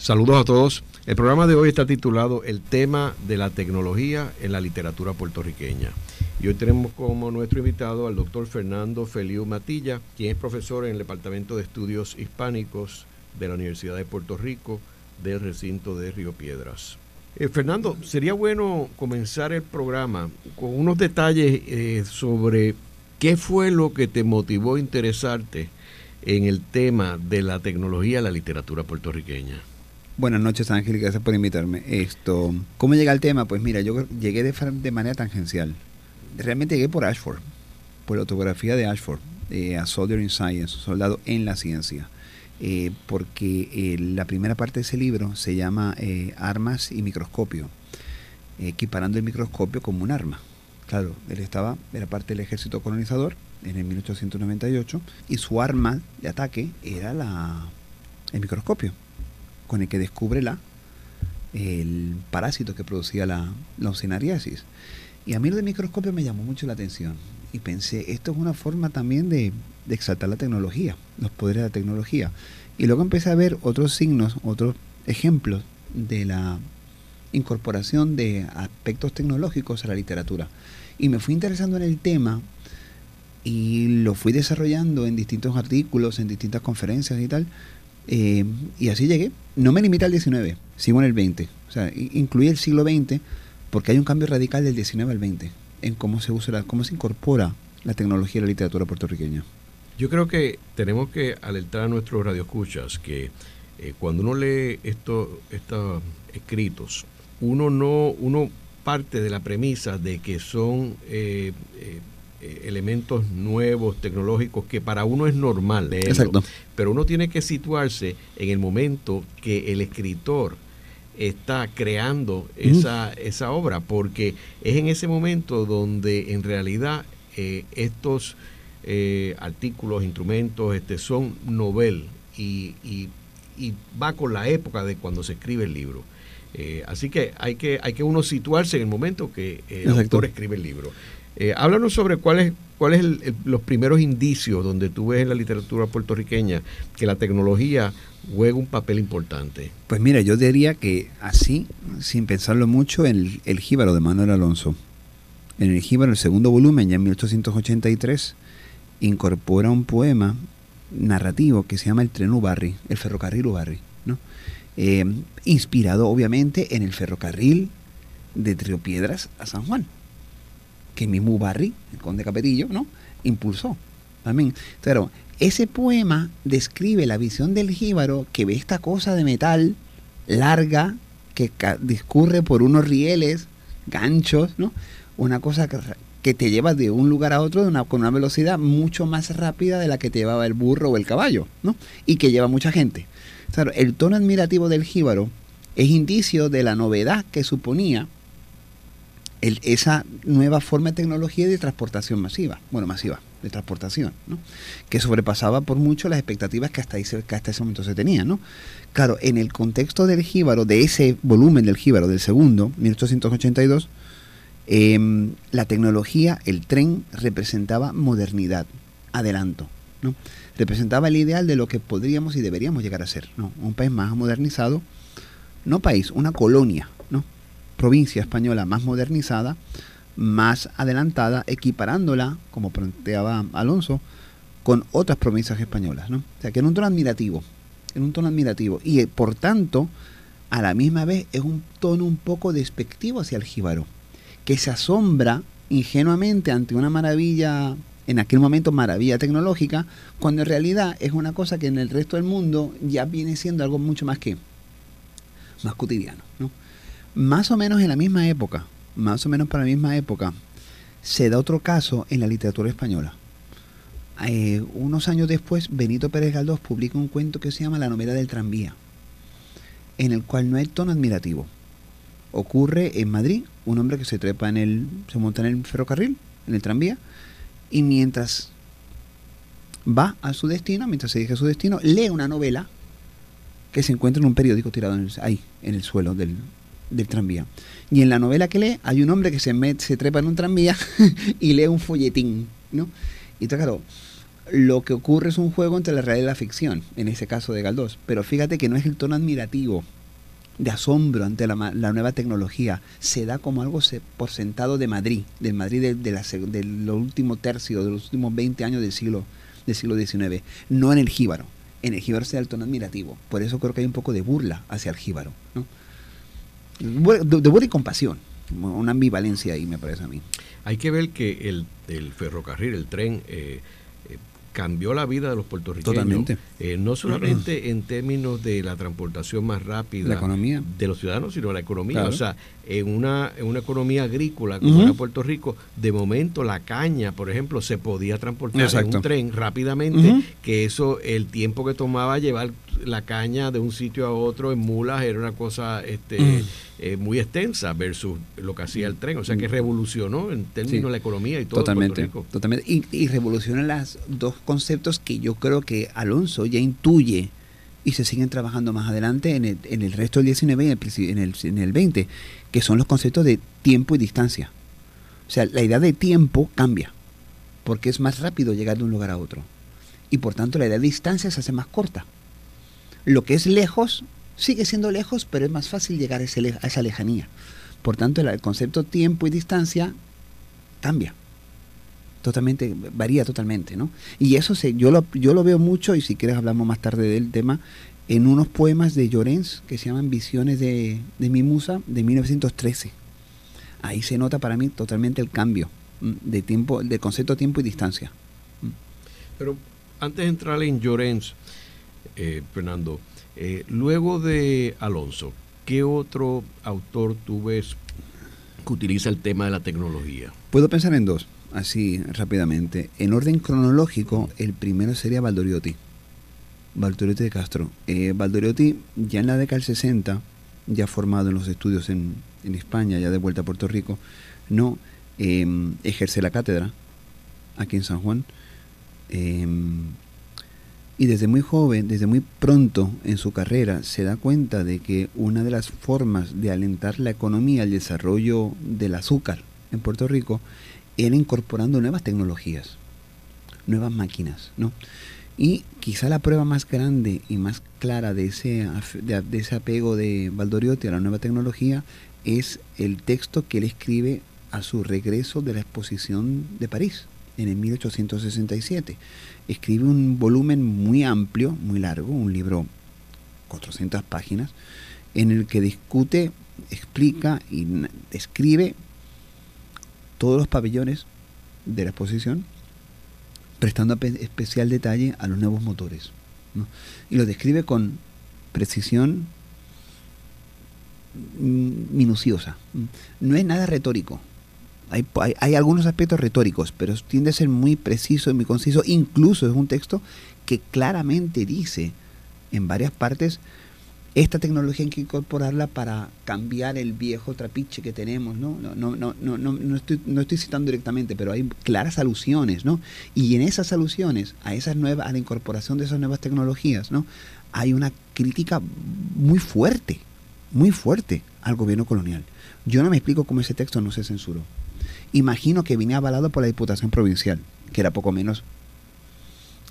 Saludos a todos. El programa de hoy está titulado El tema de la tecnología en la literatura puertorriqueña. Y hoy tenemos como nuestro invitado al doctor Fernando Feliu Matilla, quien es profesor en el Departamento de Estudios Hispánicos de la Universidad de Puerto Rico del recinto de Río Piedras. Eh, Fernando, sería bueno comenzar el programa con unos detalles eh, sobre qué fue lo que te motivó a interesarte en el tema de la tecnología en la literatura puertorriqueña. Buenas noches Ángel, gracias por invitarme. Esto, ¿Cómo llega el tema? Pues mira, yo llegué de, manera tangencial realmente llegué por Ashford, por la autografía de Ashford, eh, a Soldier in Science, soldado en la ciencia. Eh, porque eh, la primera parte de ese libro se llama Armas y Microscopio, equiparando el microscopio como un arma. Claro, él estaba, era parte del ejército colonizador en el 1898 y su arma de ataque era la, el microscopio, con el que descubre la, el parásito que producía la, la y a mí lo de microscopio me llamó mucho la atención. Y pensé, esto es una forma también de, exaltar la tecnología, los poderes de la tecnología. Y luego empecé a ver otros signos, otros ejemplos de la incorporación de aspectos tecnológicos a la literatura. Y me fui interesando en el tema y lo fui desarrollando en distintos artículos, en distintas conferencias y tal. Eh, y así llegué. No me limita al 19, sigo en el 20. O sea, incluí el siglo XX porque hay un cambio radical del 19 al 20 en cómo se usa, cómo se incorpora la tecnología en la literatura puertorriqueña. Yo creo que tenemos que alertar a nuestros radioescuchas que eh, cuando uno lee estos escritos, uno no, uno parte de la premisa de que son eh, eh, elementos nuevos, tecnológicos, que para uno es normal leerlo. Exacto. Pero uno tiene que situarse en el momento que el escritor está creando esa, esa obra, porque es en ese momento donde en realidad eh, estos eh, artículos, instrumentos, este, son novel y, y, va con la época de cuando se escribe el libro. Eh, así que hay que hay que uno situarse en el momento que el autor escribe el libro. Háblanos sobre cuáles cuáles los primeros indicios donde tú ves en la literatura puertorriqueña que la tecnología juega un papel importante? Pues mira, yo diría que así, sin pensarlo mucho, en el, Jíbaro de Manuel Alonso. En el Jíbaro, el segundo volumen, ya en 1883, incorpora un poema narrativo que se llama El tren Ubarri, el ferrocarril Ubarri, ¿no? Eh, inspirado obviamente en el ferrocarril de Trio Piedras a San Juan, que mismo Ubarri, el conde Capetillo, ¿no? impulsó también. Pero ese poema describe la visión del jíbaro que ve esta cosa de metal larga que discurre por unos rieles, ganchos, ¿no? Una cosa que, te lleva de un lugar a otro con una velocidad mucho más rápida de la que te llevaba el burro o el caballo, ¿no? Y que lleva mucha gente. Claro, el tono admirativo del jíbaro es indicio de la novedad que suponía esa nueva forma de tecnología de transportación masiva, bueno, masiva, de transportación, ¿no? que sobrepasaba por mucho las expectativas que hasta, hasta ese momento se tenían. ¿no? Claro, en el contexto del jíbaro, de ese volumen del jíbaro del segundo, 1882, em, la tecnología, el tren, representaba modernidad, adelanto. ¿no? Representaba el ideal de lo que podríamos y deberíamos llegar a ser. Un país más modernizado, no país, una colonia. Provincia española más modernizada, más adelantada, equiparándola, como planteaba Alonso, con otras provincias españolas. ¿no? O sea, que en un tono admirativo, en un tono admirativo. Y eh, por tanto, a la misma vez es un tono un poco despectivo hacia el jíbaro, que se asombra ingenuamente ante una maravilla, en aquel momento maravilla tecnológica, cuando en realidad es una cosa que en el resto del mundo ya viene siendo algo mucho más que más cotidiano. ¿no? Más o menos en la misma época, más o menos para la misma época, se da otro caso en la literatura española. Eh, unos años después, Benito Pérez Galdós publica un cuento que se llama La novela del tranvía, en el cual no hay tono admirativo. Ocurre en Madrid, un hombre que se trepa en el, se monta en el ferrocarril, en el tranvía, y mientras va a su destino, mientras se dirige a su destino, lee una novela que se encuentra en un periódico tirado ahí, en el suelo del, tranvía. Y en la novela que lee hay un hombre que se, mete, se trepa en un tranvía y lee un folletín, ¿no? Y entonces, claro, lo que ocurre es un juego entre la realidad y la ficción, en ese caso de Galdós. Pero fíjate que no es el tono admirativo de asombro ante la, nueva tecnología. Se da como algo por sentado de Madrid, del Madrid de, de, la, de los últimos tercios, de los últimos 20 años del siglo, del siglo XIX, no en el jíbaro. En el jíbaro se da el tono admirativo. Por eso creo que hay un poco de burla hacia el jíbaro. De, burla y compasión. Una ambivalencia ahí, me parece a mí. Hay que ver que el, ferrocarril, el tren, eh, cambió la vida de los puertorriqueños. Totalmente. Eh, no solamente en términos de la transportación más rápida economía. de los ciudadanos, sino la economía. O sea, en una, en una economía agrícola como era Puerto Rico, de momento la caña, por ejemplo, se podía transportar en un tren rápidamente, que eso, el tiempo que tomaba llevar la caña de un sitio a otro en mulas era una cosa este, eh, muy extensa versus lo que hacía el tren. O sea que mm. revolucionó en términos de la economía y todo. Totalmente. Totalmente. Y, y revoluciona los dos conceptos que yo creo que Alonso ya intuye y se siguen trabajando más adelante en el, en el resto del 19 y en el, en el 20, que son los conceptos de tiempo y distancia. O sea, la idea de tiempo cambia, porque es más rápido llegar de un lugar a otro. Y por tanto la idea de distancia se hace más corta. Lo que es lejos sigue siendo lejos, pero es más fácil llegar a, esa lejanía. Por tanto, el concepto tiempo y distancia cambia. Totalmente, varía totalmente, ¿no? Y eso se, yo, lo, yo lo veo mucho, y si quieres hablamos más tarde del tema, en unos poemas de Llorens que se llaman Visiones de, de mi musa de 1913. Ahí se nota para mí totalmente el cambio de tiempo, del concepto tiempo y distancia. Pero antes de entrar en Llorens, eh, Fernando, eh, luego de Alonso, ¿qué otro autor tú ves que utiliza el tema de la tecnología? Puedo pensar en dos, así rápidamente. En orden cronológico, el primero sería Valdoriotti. Valdoriotti de Castro. Eh, Valdoriotti, ya en la década del 60, ya formado en los estudios en, en España, ya de vuelta a Puerto Rico, no em, ejerce la cátedra aquí en San Juan. Em, y desde muy joven, desde muy pronto en su carrera, se da cuenta de que una de las formas de alentar la economía, el desarrollo del azúcar en Puerto Rico, era incorporando nuevas tecnologías, nuevas máquinas, ¿no? Y quizá la prueba más grande y más clara de ese, de, ese apego de Valdoriotti a la nueva tecnología es el texto que él escribe a su regreso de la exposición de París en el 1867 escribe un volumen muy amplio, muy largo, un libro 400 páginas, en el que discute, explica y describe todos los pabellones de la exposición, prestando especial detalle a los nuevos motores. Y lo describe con precisión minuciosa. No es nada retórico. Hay, hay, algunos aspectos retóricos, pero tiende a ser muy preciso y muy conciso. Incluso es un texto que claramente dice en varias partes, esta tecnología hay que incorporarla para cambiar el viejo trapiche que tenemos, ¿no? No, no, no, no, no, estoy, no estoy citando directamente, pero hay claras alusiones, ¿no? Y en esas alusiones, a esas nuevas, a la incorporación de esas nuevas tecnologías, ¿no? Hay una crítica muy fuerte, muy fuerte al gobierno colonial. Yo no me explico cómo ese texto no se censuró. Imagino que vine avalado por la Diputación Provincial, que era poco menos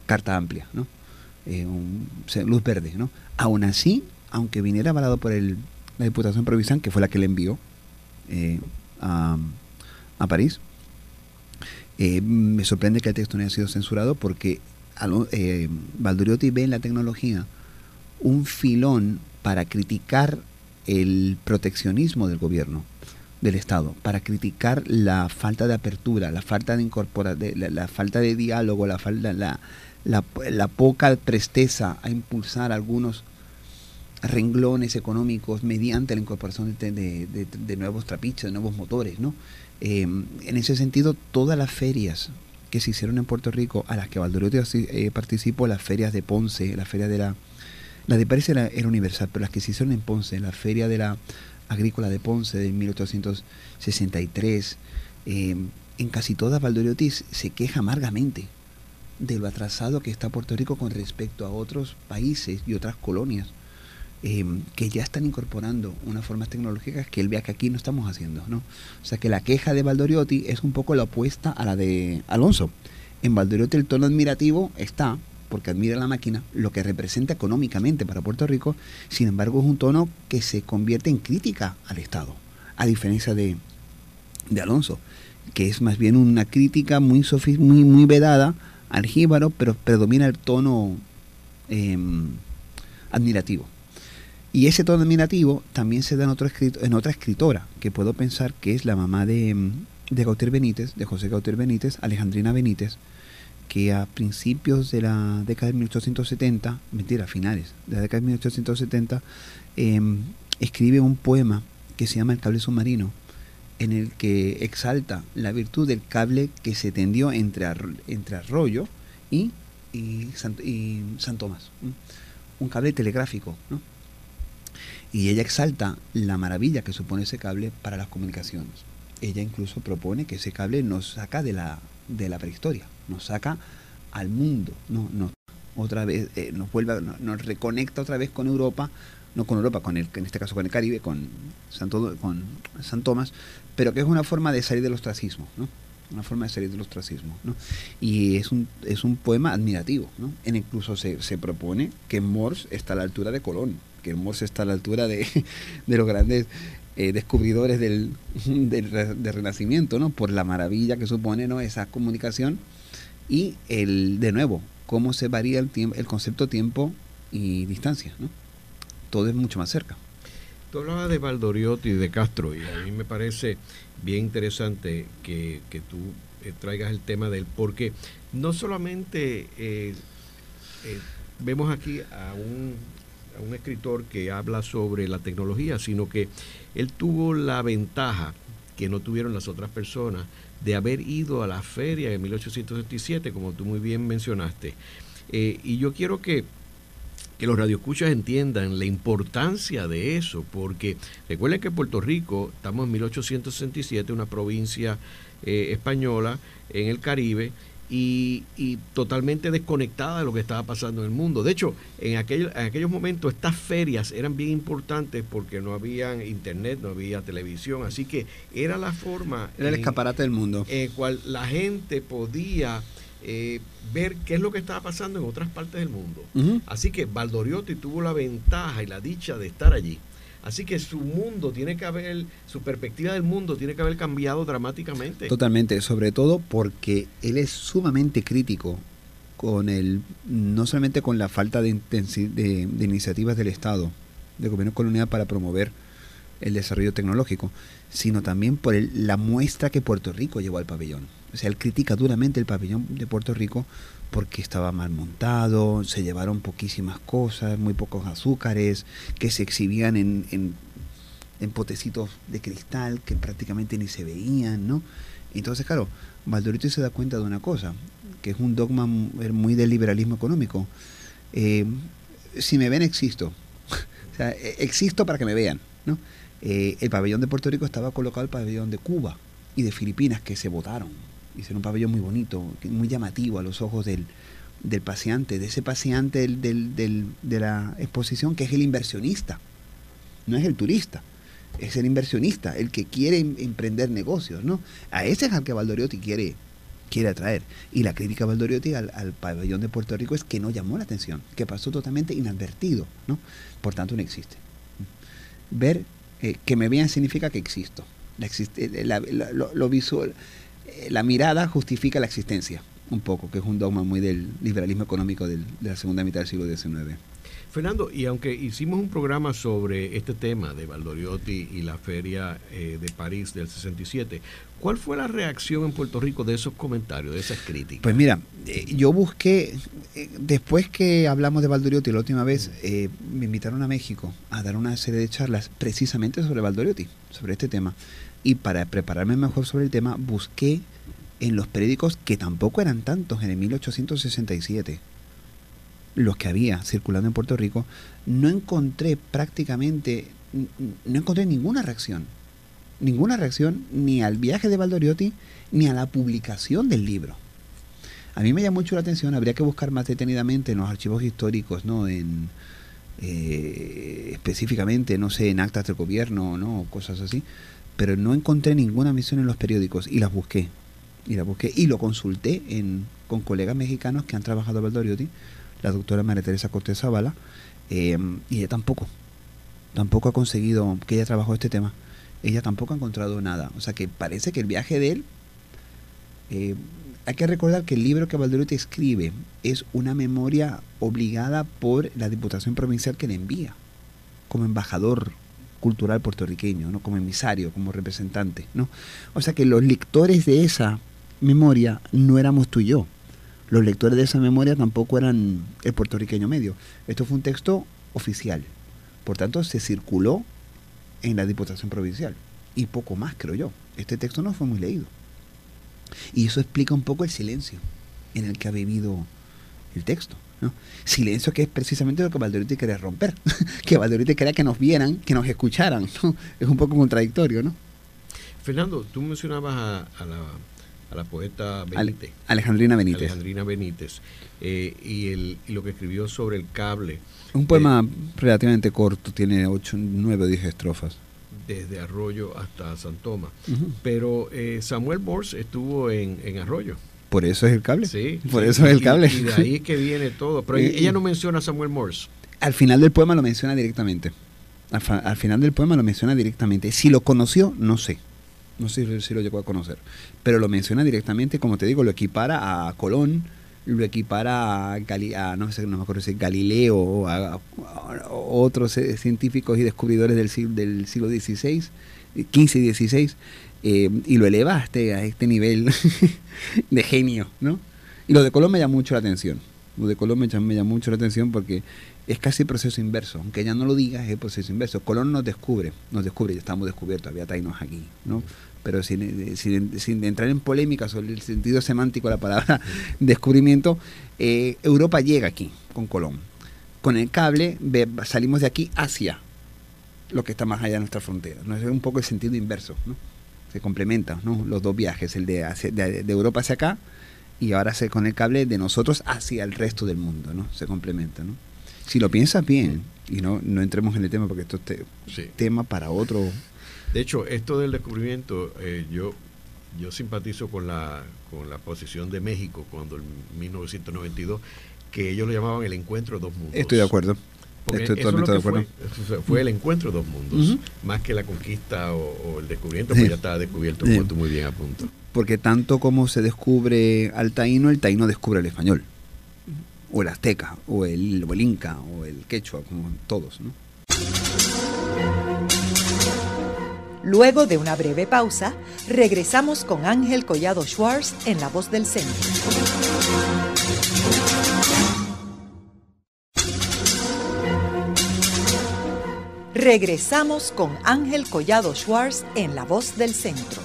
carta amplia, ¿no? Eh, luz verde, ¿no? Aún así, aunque viniera avalado por el, la Diputación Provincial, que fue la que le envió eh, a, París, eh, me sorprende que el texto no haya sido censurado porque Valduriotti ve en la tecnología un filón para criticar el proteccionismo del gobierno del Estado para criticar la falta de apertura, la falta de incorporar, la, falta de diálogo, la falta, la, la, poca presteza a impulsar algunos renglones económicos mediante la incorporación de, nuevos trapiches, de nuevos motores, ¿no? Em, en ese sentido, todas las ferias que se hicieron en Puerto Rico, a las que Valdoriotti eh, participó, las ferias de Ponce, la feria de la... La de París era, universal, pero las que se hicieron en Ponce, la feria de la agrícola de Ponce de 1863. Eh, en casi todas Valdoriotti se queja amargamente de lo atrasado que está Puerto Rico con respecto a otros países y otras colonias eh, que ya están incorporando unas formas tecnológicas que él vea que aquí no estamos haciendo. ¿no? O sea que la queja de Valdoriotti es un poco la opuesta a la de Alonso. En Valdoriotti el tono admirativo está porque admira la máquina, lo que representa económicamente para Puerto Rico, sin embargo es un tono que se convierte en crítica al Estado, a diferencia de, de Alonso, que es más bien una crítica muy, muy, muy vedada al jíbaro, pero predomina el tono em, admirativo. Y ese tono admirativo también se da en, otro en otra escritora, que puedo pensar que es la mamá de, de Gautier Benítez, de José Gautier Benítez, Alejandrina Benítez, que a principios de la década de 1870, mentira, a finales de la década de 1870, em, escribe un poema que se llama El cable submarino, en el que exalta la virtud del cable que se tendió entre, entre Arroyo y, y, San, Tomás, un cable telegráfico. Y ella exalta la maravilla que supone ese cable para las comunicaciones. Ella incluso propone que ese cable nos saca de la, de la prehistoria, nos saca al mundo, no, no otra vez eh, nos vuelve, nos, reconecta otra vez con Europa, no con Europa, con el, en este caso con el Caribe, con Santo, con San Tomás, pero que es una forma de salir del ostracismo, ¿no? Una forma de salir del ostracismo, ¿no? Y es un, es un poema admirativo, ¿no? En incluso se, se propone que Morse está a la altura de Colón, que Morse está a la altura de, de los grandes eh, descubridores del, del, Renacimiento, ¿no? Por la maravilla que supone ¿no? esa comunicación y el, de nuevo, cómo se varía el, tiempo, el concepto tiempo y distancia, ¿no? Todo es mucho más cerca. Tú hablabas de Valdoriotti y de Castro y a mí me parece bien interesante que, que tú eh, traigas el tema del porque no solamente eh, vemos aquí a un, un escritor que habla sobre la tecnología, sino que él tuvo la ventaja que no tuvieron las otras personas de haber ido a la feria de 1867, como tú muy bien mencionaste. Eh, y yo quiero que, que los radioescuchas entiendan la importancia de eso, porque recuerden que Puerto Rico, estamos en 1867, una provincia eh, española en el Caribe, y, totalmente desconectada de lo que estaba pasando en el mundo. De hecho, en, aquel, en aquellos momentos estas ferias eran bien importantes porque no había internet, no había televisión, así que era la forma... Era el escaparate del mundo. En cual la gente podía eh, ver qué es lo que estaba pasando en otras partes del mundo. Así que Valdoriotti tuvo la ventaja y la dicha de estar allí. Así que su mundo tiene que haber, su perspectiva del mundo tiene que haber cambiado dramáticamente. Totalmente, sobre todo porque él es sumamente crítico con el, no solamente con la falta de, de, de iniciativas del Estado, del gobierno colonial para promover el desarrollo tecnológico, sino también por la muestra que Puerto Rico llevó al pabellón. O sea, él critica duramente el pabellón de Puerto Rico porque estaba mal montado, se llevaron poquísimas cosas, muy pocos azúcares, que se exhibían en, en, potecitos de cristal que prácticamente ni se veían, ¿no? Entonces, claro, Valdorito se da cuenta de una cosa, que es un dogma muy del liberalismo económico. Eh, si me ven, existo. o sea, e, existo para que me vean, ¿no? Eh, el pabellón de Puerto Rico estaba colocado el pabellón de Cuba y de Filipinas que se votaron Hicieron un pabellón muy bonito, muy llamativo a los ojos del, del paseante, de ese paseante del, del, de la exposición que es el inversionista, no es el turista, es el inversionista, el que quiere em, emprender negocios, ¿no? A ese es al que Valdoriotti quiere, quiere atraer. Y la crítica Valdoriotti al, al, pabellón de Puerto Rico es que no llamó la atención, que pasó totalmente inadvertido, ¿no? Por tanto, no existe. Ver eh, que me vean significa que existo. Existe, lo, visual, eh, la mirada justifica la existencia, un poco, que es un dogma muy del liberalismo económico de la segunda mitad del siglo XIX. Fernando, y aunque hicimos un programa sobre este tema de Valdoriotti y la feria eh, de París del 67, ¿cuál fue la reacción en Puerto Rico de esos comentarios, de esas críticas? Pues mira, eh, yo busqué, después que hablamos de Valdoriotti la última vez, me invitaron a México a dar una serie de charlas precisamente sobre Valdoriotti, sobre este tema. Y para prepararme mejor sobre el tema, busqué en los periódicos, que tampoco eran tantos en el 1867, los que había circulando en Puerto Rico, no encontré prácticamente, no encontré ninguna reacción. Ninguna reacción ni al viaje de Valdoriotti ni a la publicación del libro. A mí me llama mucho la atención, habría que buscar más detenidamente en los archivos históricos, ¿no? En, eh, específicamente, no sé, en actas del gobierno, ¿no? Cosas así. Pero no encontré ninguna mención en los periódicos y las busqué. Y las busqué y lo consulté en, con colegas mexicanos que han trabajado en Valdoriotti, la doctora María Teresa Cortés Zavala, eh, y ella tampoco. Tampoco ha conseguido que ella trabajó este tema. Ella tampoco ha encontrado nada. O sea que parece que el viaje de él eh, hay que recordar que el libro que Valderotti escribe es una memoria obligada por la Diputación Provincial que le envía como embajador cultural puertorriqueño, ¿no? como emisario, como representante. ¿no? O sea que los lectores de esa memoria no éramos tú y yo. Los lectores de esa memoria tampoco eran el puertorriqueño medio. Esto fue un texto oficial. Por tanto, se circuló en la Diputación Provincial. Y poco más, creo yo. Este texto no fue muy leído. Y eso explica un poco el silencio en el que ha vivido el texto. ¿No? Silencio que es precisamente lo que Valderotti quería romper, que Valderotti quería que nos vieran, que nos escucharan. Es un poco contradictorio, ¿no? Fernando, tú mencionabas a, la, a la, poeta Benítez. Alejandrina Benítez. Alejandrina Benítez. Eh, y, el, y lo que escribió sobre el cable. Un poema eh, relativamente corto, tiene 8, 9 o 10 estrofas desde Arroyo hasta San Tomás. Pero eh, Samuel Morse estuvo en, Arroyo. Por eso es el cable. Sí. Por eso es el cable. Y, de ahí es que viene todo. Pero ella no menciona a Samuel Morse. Al final del poema lo menciona directamente. Al, final del poema lo menciona directamente. Si lo conoció, no sé. No sé si lo llegó a conocer. Pero lo menciona directamente, como te digo, lo equipara a Colón, lo equipara a, no sé, no me acuerdo si Galileo o a, otros eh, científicos y descubridores del, siglo, del siglo XVI, XV y XVI, eh, y lo eleva a este, nivel de genio, ¿no? Y lo de Colón me llama mucho la atención. Lo de Colón me llama, mucho la atención porque es casi proceso inverso. Aunque ella no lo diga, es proceso inverso. Colón nos descubre, nos descubre, ya estamos descubiertos, había tainos aquí, ¿no? pero sin, sin, entrar en polémica sobre el sentido semántico de la palabra descubrimiento, eh, Europa llega aquí con Colón. Con el cable salimos de aquí hacia lo que está más allá de nuestra frontera. ¿no? Es un poco el sentido inverso, ¿no? Se complementan ¿no? los dos viajes, el de, de, Europa hacia acá y ahora se, con el cable de nosotros hacia el resto del mundo, ¿no? se complementa. ¿no? Si lo piensas bien, y no, no entremos en el tema porque esto es tema para otro de hecho, esto del descubrimiento, eh, yo, yo simpatizo con la, con la posición de México cuando en 1992, que ellos lo llamaban el encuentro de dos mundos. Estoy de acuerdo. Estoy totalmente de acuerdo. Fue, el encuentro de dos mundos, más que la conquista o, el descubrimiento, pues ya estaba descubierto, como tú muy bien a punto. Porque tanto como se descubre al taíno, el taíno descubre el español, o el azteca, o el, o el inca, o el quechua, como todos, ¿no? Luego de una breve pausa, regresamos con Ángel Collado Schwartz en La Voz del Centro. Regresamos con Ángel Collado Schwartz en La Voz del Centro.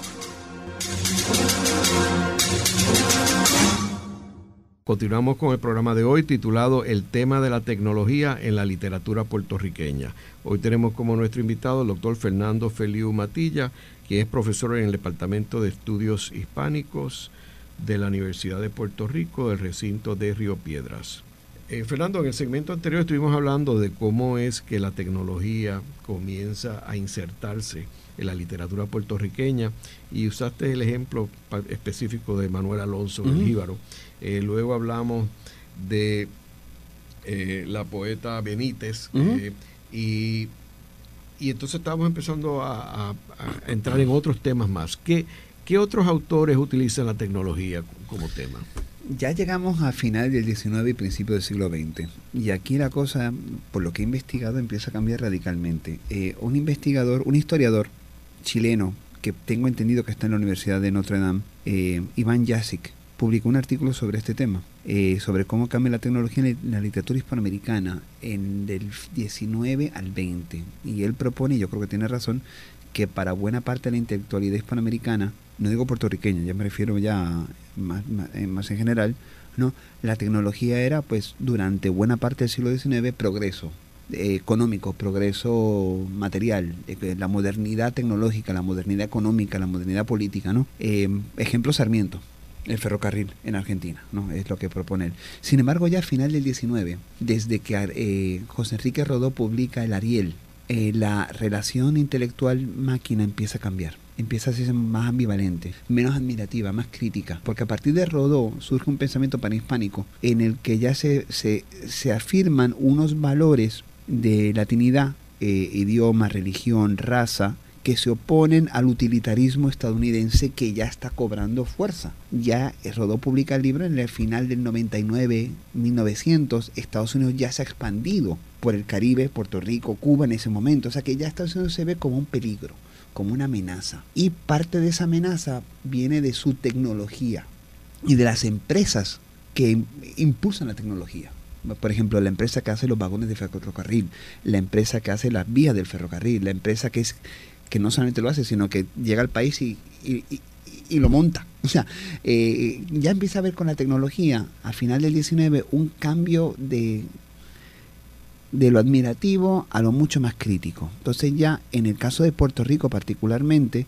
Continuamos con el programa de hoy titulado El tema de la tecnología en la literatura puertorriqueña. Hoy tenemos como nuestro invitado el doctor Fernando Feliu Matilla, que es profesor en el Departamento de Estudios Hispánicos de la Universidad de Puerto Rico, del recinto de Río Piedras. Eh, Fernando, en el segmento anterior estuvimos hablando de cómo es que la tecnología comienza a insertarse en la literatura puertorriqueña y usaste el ejemplo específico de Manuel Alonso, el jíbaro. Eh, luego hablamos de eh, la poeta Benítez eh, y, entonces estamos empezando a, entrar en otros temas más. ¿Qué, ¿Qué otros autores utilizan la tecnología como tema? Ya llegamos a final del XIX y principio del siglo XX. Y aquí la cosa, por lo que he investigado, empieza a cambiar radicalmente. un investigador, un historiador chileno, que tengo entendido que está en la Universidad de Notre Dame, Iván Jasic, publicó un artículo sobre este tema, eh, sobre cómo cambia la tecnología en la literatura hispanoamericana en del 19 al 20. Y él propone, y yo creo que tiene razón, que para buena parte de la intelectualidad hispanoamericana, no digo puertorriqueña, ya me refiero ya más, eh, más, en general, ¿no? la tecnología era pues durante buena parte del siglo XIX progreso, eh, económico, progreso material, la modernidad tecnológica, la modernidad económica, la modernidad política, ¿no? ejemplo Sarmiento, el ferrocarril en Argentina, ¿no? Es lo que propone él. Sin embargo, ya a final del 19, desde que eh, José Enrique Rodó publica el Ariel, eh, la relación intelectual-máquina empieza a cambiar empieza a ser más ambivalente, menos admirativa, más crítica, porque a partir de Rodó surge un pensamiento panhispánico en el que ya se, se, se afirman unos valores de latinidad, eh, idioma, religión, raza, que se oponen al utilitarismo estadounidense que ya está cobrando fuerza. Ya Rodó publica el libro en el final del 99, 1900, Estados Unidos ya se ha expandido por el Caribe, Puerto Rico, Cuba en ese momento, o sea que ya Estados Unidos se ve como un peligro, como una amenaza. Y parte de esa amenaza viene de su tecnología y de las empresas que impulsan la tecnología por ejemplo, la empresa que hace los vagones de ferrocarril, la empresa que hace las vías del ferrocarril, la empresa que es que no solamente lo hace, sino que llega al país y, lo monta. O sea, eh, ya empieza a ver con la tecnología, a final del 19, un cambio de, de lo admirativo a lo mucho más crítico. Entonces ya en el caso de Puerto Rico particularmente,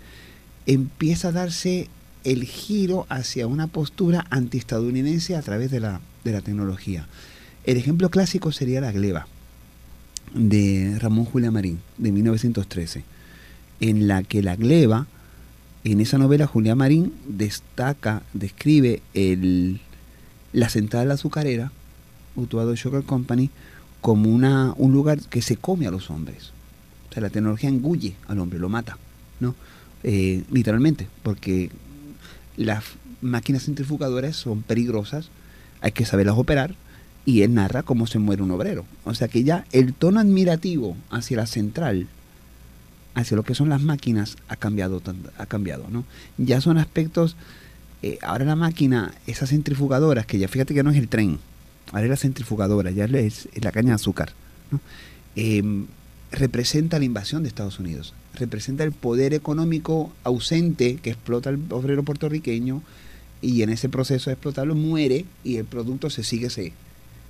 empieza a darse el giro hacia una postura antiestadounidense a través de la, de la tecnología. El ejemplo clásico sería la gleba de Ramón Julia Marín, de 1913 en la que la gleba, en esa novela Julián Marín destaca, describe el, la central azucarera, Utuado Sugar Company, como una, un lugar que se come a los hombres. O sea, la tecnología engulle al hombre, lo mata, ¿no? Eh, literalmente, porque las máquinas centrifugadoras son peligrosas, hay que saberlas operar, y él narra cómo se muere un obrero. O sea que ya el tono admirativo hacia la central hacia lo que son las máquinas ha cambiado, ha cambiado ¿no? Ya son aspectos, eh, ahora la máquina, esas centrifugadoras, que ya fíjate que no es el tren, ahora la centrifugadora, ya es, la caña de azúcar, em, representa la invasión de Estados Unidos, representa el poder económico ausente que explota el obrero puertorriqueño y en ese proceso de explotarlo muere y el producto se sigue, se,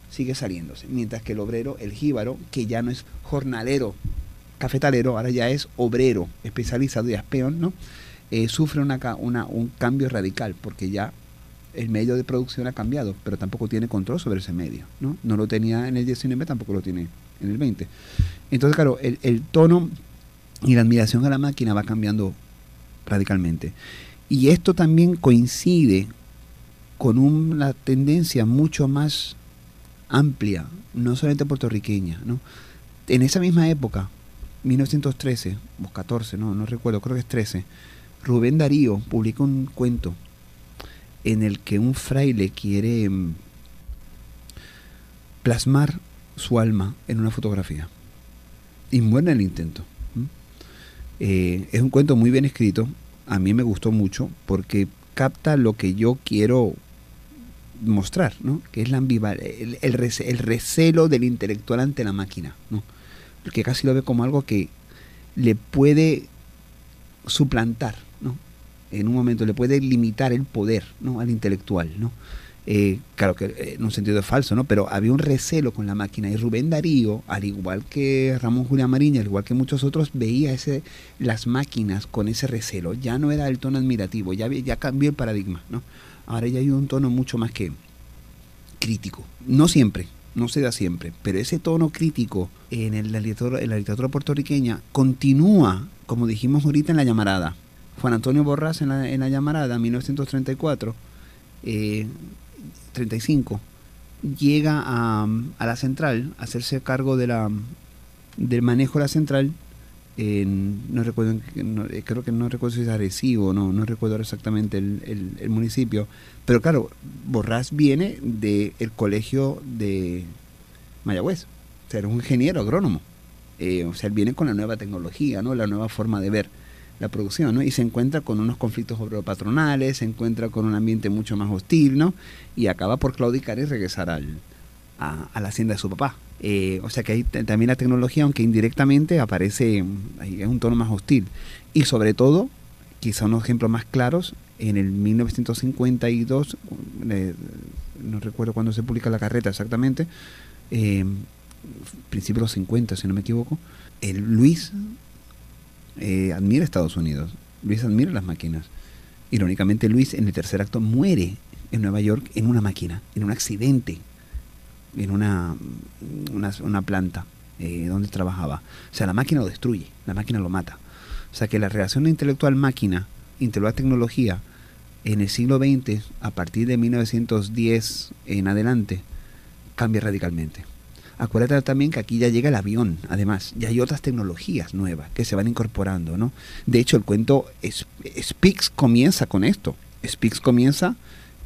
sigue saliéndose, mientras que el obrero, el jíbaro, que ya no es jornalero cafetalero, ahora ya es obrero especializado y es peón, ¿no? Eh, sufre una, una, un cambio radical porque ya el medio de producción ha cambiado, pero tampoco tiene control sobre ese medio, ¿no? No lo tenía en el 19, tampoco lo tiene en el 20. Entonces, claro, el, tono y la admiración a la máquina va cambiando radicalmente. Y esto también coincide con una tendencia mucho más amplia, no solamente puertorriqueña, ¿no? En esa misma época, 1913, o 14, no, no recuerdo, creo que es 13, Rubén Darío publica un cuento en el que un fraile quiere mm, plasmar su alma en una fotografía. Y muere el intento. Eh, es un cuento muy bien escrito, a mí me gustó mucho porque capta lo que yo quiero mostrar, ¿no? que es la el, el, recelo del intelectual ante la máquina. ¿no? que casi lo ve como algo que le puede suplantar. En un momento le puede limitar el poder, ¿no? Al intelectual, ¿no? Eh, claro que eh, en un sentido falso, ¿no? Pero había un recelo con la máquina y Rubén Darío, al igual que Ramón Julián Mariña, al igual que muchos otros, veía ese, las máquinas con ese recelo. Ya no era el tono admirativo, ya, ya cambió el paradigma, ¿no? Ahora ya hay un tono mucho más que crítico. No siempre, no se da siempre, pero ese tono crítico en, literatura, en la literatura puertorriqueña continúa, como dijimos ahorita en la llamarada. Juan Antonio Borrás en la, en la llamarada, 1934, 35, eh, llega a, a, la central, a hacerse cargo de la, del manejo de la central no recuerdo, eh, creo que no recuerdo si es Arecibo, no, no recuerdo exactamente el, municipio, pero claro, Borrás viene del colegio de Mayagüez, o sea, era un ingeniero agrónomo, eh, o sea, él viene con la nueva tecnología, ¿no? la nueva forma de ver la producción, ¿no? y se encuentra con unos conflictos patronales, se encuentra con un ambiente mucho más hostil, ¿no? y acaba por claudicar y regresar al, a la hacienda de su papá. Eh, o sea que hay también la tecnología, aunque indirectamente aparece, es un tono más hostil. Y sobre todo, quizá unos ejemplos más claros, en el 1952, eh, no recuerdo cuándo se publica la carreta exactamente, eh, principios de los 50, si no me equivoco, el Luis admira Estados Unidos, Luis admira las máquinas. Irónicamente, Luis en el tercer acto muere en Nueva York en una máquina, en un accidente, en una, una, planta eh, donde trabajaba. O sea, la máquina lo destruye, la máquina lo mata. O sea que la relación intelectual-máquina, intelectual-tecnología, en el siglo XX, a partir de 1910 en adelante, cambia radicalmente. Acuérdate también que aquí ya llega el avión, además, ya hay otras tecnologías nuevas que se van incorporando, ¿no? De hecho, el cuento Spix comienza con esto. Spix comienza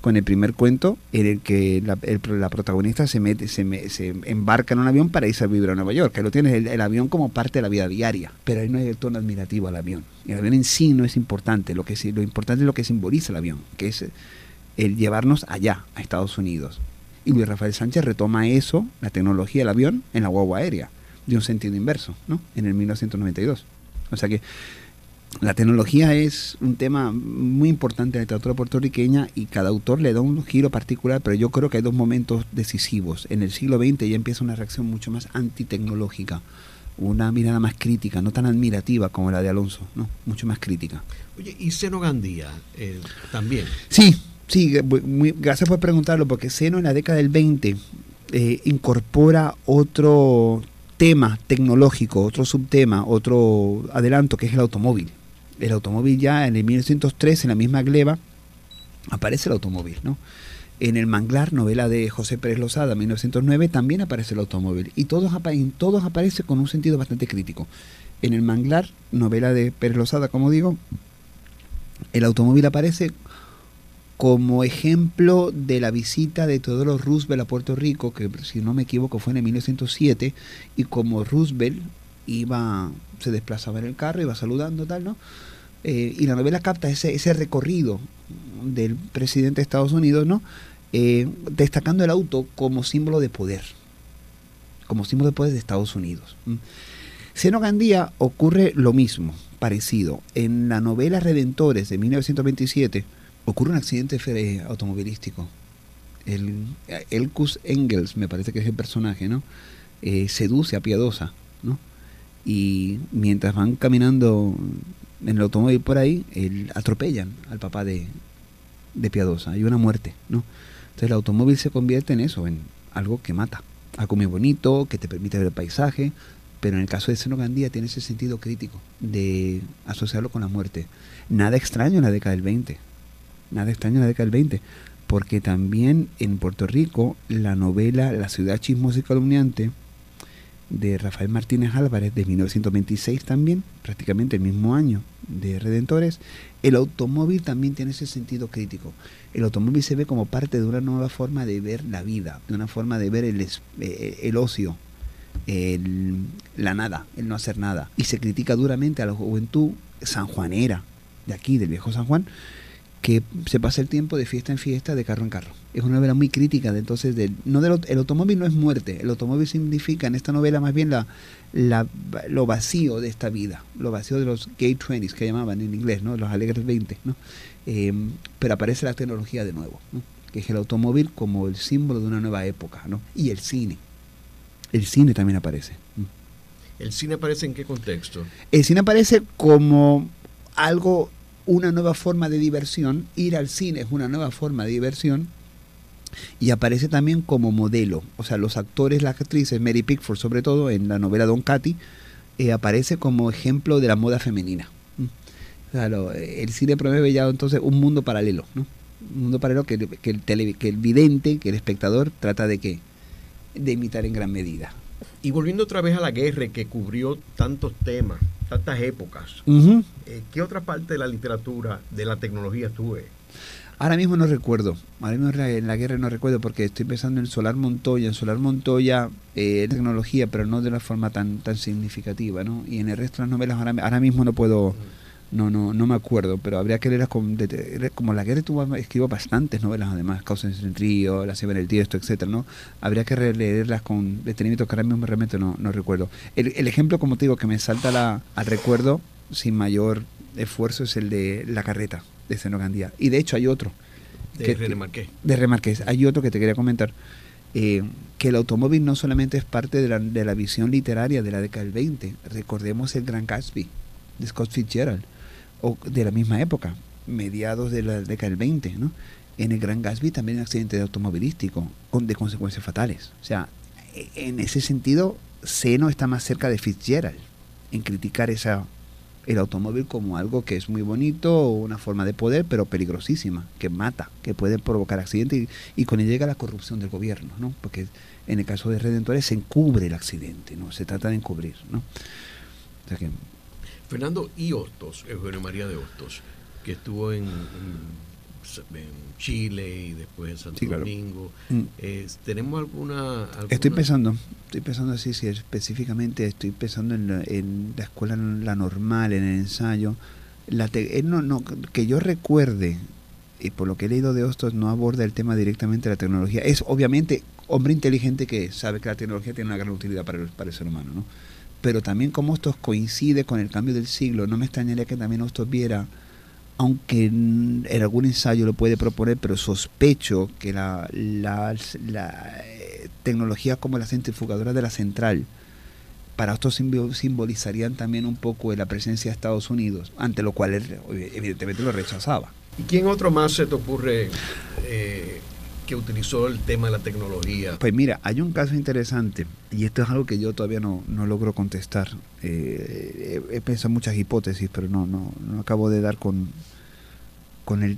con el primer cuento en el que la, protagonista se mete, se, embarca en un avión para irse a vivir a Nueva York, que lo tienes el, avión como parte de la vida diaria, pero ahí no hay el tono admirativo al avión. El avión en sí no es importante, lo que lo importante es lo que simboliza el avión, que es el llevarnos allá, a Estados Unidos. Y Luis Rafael Sánchez retoma eso, la tecnología del avión, en la guagua aérea, de un sentido inverso, ¿no? En el 1992. O sea que la tecnología es un tema muy importante en la literatura puertorriqueña y cada autor le da un giro particular, pero yo creo que hay dos momentos decisivos. En el siglo XX ya empieza una reacción mucho más antitecnológica, una mirada más crítica, no tan admirativa como la de Alonso, ¿no? mucho más crítica. Oye, ¿y Seno Gandía eh, también? Sí, sí, gracias por preguntarlo, porque Seno en la década del 20 eh, incorpora otro tema tecnológico, otro subtema, otro adelanto, que es el automóvil el automóvil ya en el 1903, en la misma gleba, aparece el automóvil, ¿no? En el Manglar, novela de José Pérez Lozada, 1909, también aparece el automóvil. Y todos, en todos aparece con un sentido bastante crítico. En el Manglar, novela de Pérez Lozada, como digo, el automóvil aparece como ejemplo de la visita de Teodoro Roosevelt a Puerto Rico, que si no me equivoco fue en el 1907, y como Roosevelt iba, se desplazaba en el carro, iba saludando, tal, ¿no? Eh, y la novela capta ese, recorrido del presidente de Estados Unidos, ¿no? Eh, destacando el auto como símbolo de poder, como símbolo de poder de Estados Unidos. Seno Gandía ocurre lo mismo, parecido. En la novela Redentores de 1927 ocurre un accidente automovilístico. El, Elkus Engels, me parece que es el personaje, ¿no? Eh, seduce a Piadosa, ¿no? Y mientras van caminando en el automóvil por ahí, el, atropellan al papá de, Piadosa. Hay una muerte, ¿no? Entonces el automóvil se convierte en eso, en algo que mata. Algo muy bonito, que te permite ver el paisaje, pero en el caso de Seno Gandía tiene ese sentido crítico de asociarlo con la muerte. Nada extraño en la década del 20. Nada extraño en la década del 20. Porque también en Puerto Rico la novela La ciudad chismosa y calumniante de Rafael Martínez Álvarez de 1926 también, prácticamente el mismo año de Redentores, el automóvil también tiene ese sentido crítico. El automóvil se ve como parte de una nueva forma de ver la vida, de una forma de ver el, eh, el ocio, el, la nada, el no hacer nada. Y se critica duramente a la juventud sanjuanera de aquí, del viejo San Juan, que se pasa el tiempo de fiesta en fiesta, de carro en carro. Es una novela muy crítica, de entonces, no del, el automóvil no es muerte, el automóvil significa en esta novela más bien la, la, lo vacío de esta vida, lo vacío de los gay twenties que llamaban en inglés, ¿no? los alegres 20, ¿no? Em, pero aparece la tecnología de nuevo, que es el automóvil como el símbolo de una nueva época, ¿no? y el cine. El cine también aparece. ¿El cine aparece en qué contexto? El cine aparece como algo una nueva forma de diversión, ir al cine es una nueva forma de diversión, y aparece también como modelo. O sea, los actores, las actrices, Mary Pickford sobre todo, en la novela Don Cathy, eh, aparece como ejemplo de la moda femenina. O sea, el cine promueve ya entonces un mundo paralelo, ¿no? Un mundo paralelo que, que, el que el vidente, que el espectador trata de qué? De imitar en gran medida. Y volviendo otra vez a la guerra que cubrió tantos temas, tantas épocas, eh, ¿qué otra parte de la literatura, de la tecnología tuve? Ahora mismo no recuerdo, ahora mismo en la guerra no recuerdo porque estoy pensando en Solar Montoya, en Solar Montoya eh, tecnología, pero no de una forma tan tan significativa, ¿no? Y en el resto de las novelas ahora, ahora mismo no puedo, no, no, no me acuerdo, pero habría que leerlas con, como la guerra tuvo, escribo bastantes novelas además, Causa en el Río, La Sierra del Tiesto, etcétera, ¿no? Habría que releerlas con detenimiento que ahora mismo realmente no, no recuerdo. El, el, ejemplo, como te digo, que me salta al recuerdo sin mayor esfuerzo es el de La Carreta, de Cenogandía. Y de hecho hay otro. De Remarqués. De Remarqués. Hay otro que te quería comentar. Eh, que el automóvil no solamente es parte de la, de la visión literaria de la década del 20. Recordemos el Gran Gatsby de Scott Fitzgerald o de la misma época. mediados de la década del 20, ¿no? En el Gran Gatsby también un accidente de automovilístico con, de consecuencias fatales. O sea, e, en ese sentido, Seno está más cerca de Fitzgerald en criticar esa, el automóvil como algo que es muy bonito, una forma de poder, pero peligrosísima, que mata, que puede provocar accidentes y, con ello llega la corrupción del gobierno, ¿no? Porque en el caso de Redentores se encubre el accidente, ¿no? Se trata de encubrir, ¿no? Fernando y Hostos, Eugenio María de Hostos, que estuvo en Chile y después en Santo Domingo. Mm. ¿Tenemos alguna, Estoy pensando, estoy pensando así, si específicamente estoy pensando en la, en la escuela la normal, en el ensayo. La eh, no, no, que yo recuerde, y por lo que he leído de Hostos, no aborda el tema directamente de la tecnología. Es obviamente hombre inteligente que sabe que la tecnología tiene una gran utilidad para el, para el ser humano, ¿no? Pero también como Hostos coincide con el cambio del siglo, no me extrañaría que también Hostos viera aunque en algún ensayo lo puede proponer, pero sospecho que la, la, eh, tecnología como la centrifugadora de la central, para esto simbolizarían también un poco la presencia de Estados Unidos, ante lo cual él evidentemente lo rechazaba. ¿Y quién otro más se te ocurre eh, que utilizó el tema de la tecnología? Pues mira, hay un caso interesante, y esto es algo que yo todavía no, no logro contestar. Eh, he, pensado muchas hipótesis, pero no, no, no acabo de dar con, con, el,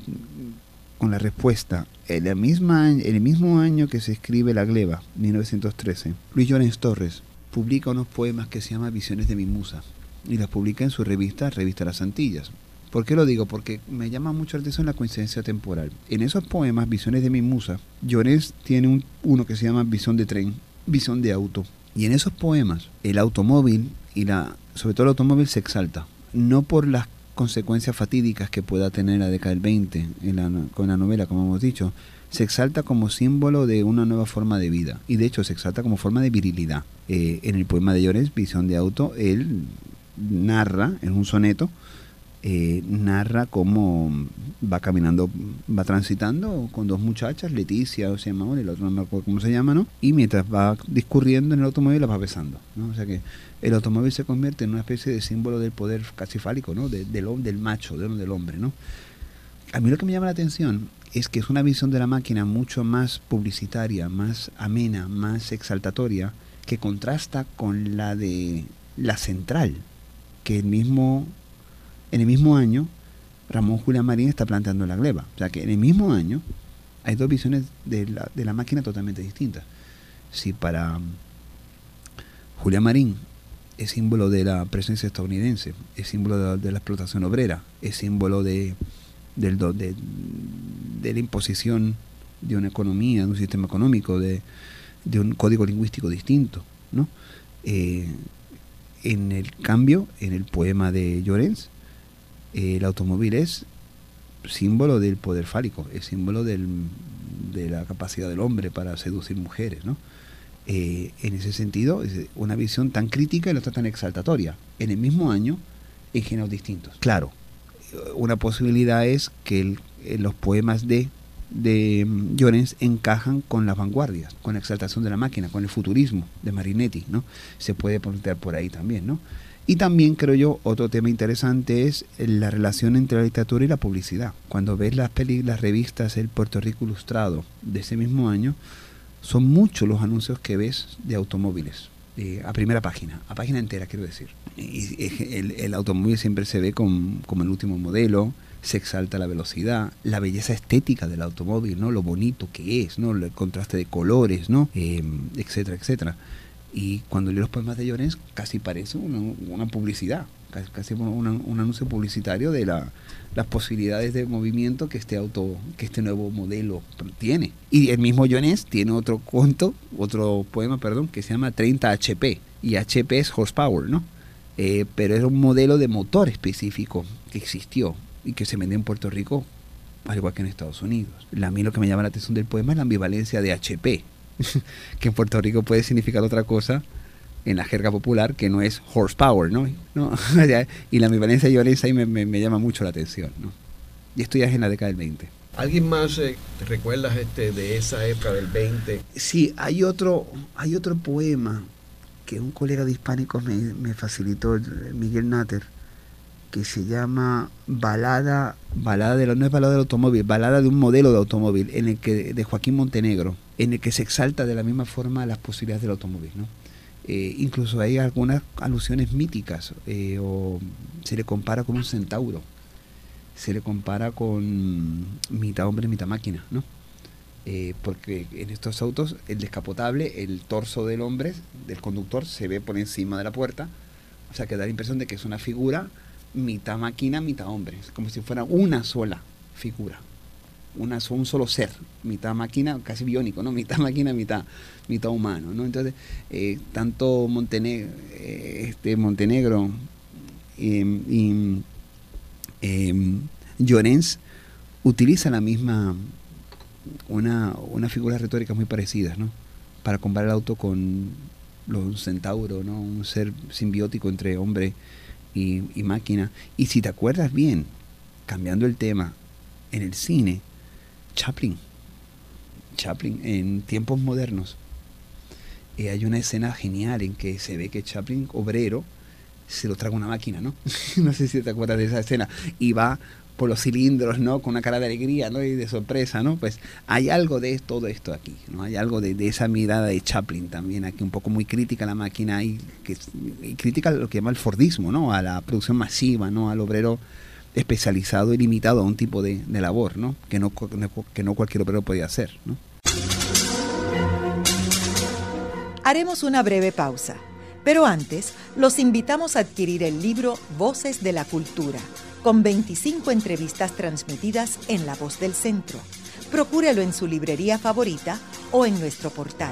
con la respuesta. En, la misma, el mismo año que se escribe La Gleba, 1913, Luis Llorens Torres publica unos poemas que se llaman Visiones de mi musa y las publica en su revista, Revista Las Antillas. ¿Por qué lo digo? Porque me llama mucho la atención la coincidencia temporal. En esos poemas, Visiones de mi musa, Llorens tiene un, uno que se llama Visión de tren, Visión de auto. Y en esos poemas, el automóvil y la, sobre todo el automóvil se exalta. No por las consecuencias fatídicas que pueda tener la década del 20 con la novela, como hemos dicho, se exalta como símbolo de una nueva forma de vida. Y de hecho se exalta como forma de virilidad. Eh, en el poema de Llorens, Visión de Auto, él narra en un soneto eh, narra cómo va caminando, va transitando con dos muchachas, Leticia o se llama, el otro no me acuerdo cómo se llama, ¿no? Y mientras va discurriendo en el automóvil la va besando, ¿no? O sea que el automóvil se convierte en una especie de símbolo del poder casi fálico, ¿no? del, del macho, del, del hombre, ¿no? A mí lo que me llama la atención es que es una visión de la máquina mucho más publicitaria, más amena, más exaltatoria, que contrasta con la de la central, que el mismo en el mismo año, Ramón Julián Marín está planteando la gleba. O sea que en el mismo año hay dos visiones de la, máquina totalmente distintas. Si para Julián Marín es símbolo de la presencia estadounidense, es símbolo de la, explotación obrera, es símbolo de, de, de, la imposición de una economía, de un sistema económico, de, un código lingüístico distinto. ¿no? Eh, en el cambio, en el poema de Llorens, el automóvil es símbolo del poder fálico, es símbolo de la capacidad del hombre para seducir mujeres, ¿no? Eh, en ese sentido, es una visión tan crítica y la otra tan exaltatoria. En el mismo año, en géneros distintos. Claro, una posibilidad es que los poemas de, de mm, Llorens encajan con las vanguardias, con la exaltación de la máquina, con el futurismo de Marinetti, ¿no? Se puede plantear por ahí también, ¿no? Y también creo yo, otro tema interesante es la relación entre la literatura y la publicidad. Cuando ves las, las revistas El Puerto Rico Ilustrado de ese mismo año, son muchos los anuncios que ves de automóviles. Eh, a primera página, a página entera quiero decir. Y el, automóvil siempre se ve como el último modelo, se exalta la velocidad, la belleza estética del automóvil, ¿no? Lo bonito que es, ¿no? El contraste de colores, ¿no? Eh, etcétera, etcétera. Y cuando leo los poemas de Llorens, casi parece una, publicidad, casi, un anuncio publicitario de la, las posibilidades de movimiento que este auto, que este nuevo modelo tiene. Y el mismo Llorens tiene otro cuento, otro poema, perdón, que se llama 30 HP. Y HP es horsepower, ¿no? Eh, pero era un modelo de motor específico que existió y que se vendió en Puerto Rico, al igual que en Estados Unidos. A mí lo que me llama la atención del poema es la ambivalencia de HP que en Puerto Rico puede significar otra cosa en la jerga popular que no es horsepower, ¿no? y la ambivalencia de violencia ahí me, llama mucho la atención, ¿no? Y esto ya es en la década del 20. ¿Alguien más eh, te recuerdas este, de esa época del 20? Sí, hay otro, hay otro poema que un colega de hispánicos me, me facilitó, Miguel Natter, que se llama Balada, balada de no es balada del automóvil, balada de un modelo de automóvil, en el que, de Joaquín Montenegro, en el que se exalta de la misma forma las posibilidades del automóvil. ¿no? Eh, incluso hay algunas alusiones míticas, eh, o se le compara con un centauro, se le compara con mitad hombre, mitad máquina, ¿no? Eh, porque en estos autos el descapotable, el torso del hombre, del conductor, se ve por encima de la puerta, o sea que da la impresión de que es una figura mitad máquina, mitad hombre, como si fuera una sola figura, una, un solo ser, mitad máquina, casi biónico, ¿no? mitad máquina, mitad, mitad humano. ¿no? Entonces, eh, tanto Montenegro, eh, este Montenegro em, y eh, Llorens utiliza la misma una, una figura retórica muy parecida, ¿no? Para comparar el auto con un centauro, ¿no? Un ser simbiótico entre hombre y, máquina. Y si te acuerdas bien, cambiando el tema, en el cine, Chaplin, Chaplin, en tiempos modernos, eh, hay una escena genial en que se ve que Chaplin, obrero, se lo traga una máquina, ¿no? no sé si te acuerdas de esa escena. Y va por los cilindros, ¿no? Con una cara de alegría, ¿no? Y de sorpresa, ¿no? Pues hay algo de todo esto aquí, ¿no? Hay algo de, esa mirada de Chaplin también aquí, un poco muy crítica a la máquina y, que, crítica a lo que llama el Fordismo, ¿no? A la producción masiva, ¿no? Al obrero especializado y limitado a un tipo de, labor, ¿no? Que no, que no cualquier obrero podía hacer, ¿no? Haremos una breve pausa, pero antes los invitamos a adquirir el libro Voces de la Cultura con 25 entrevistas transmitidas en La Voz del Centro. Procúrelo en su librería favorita o en nuestro portal.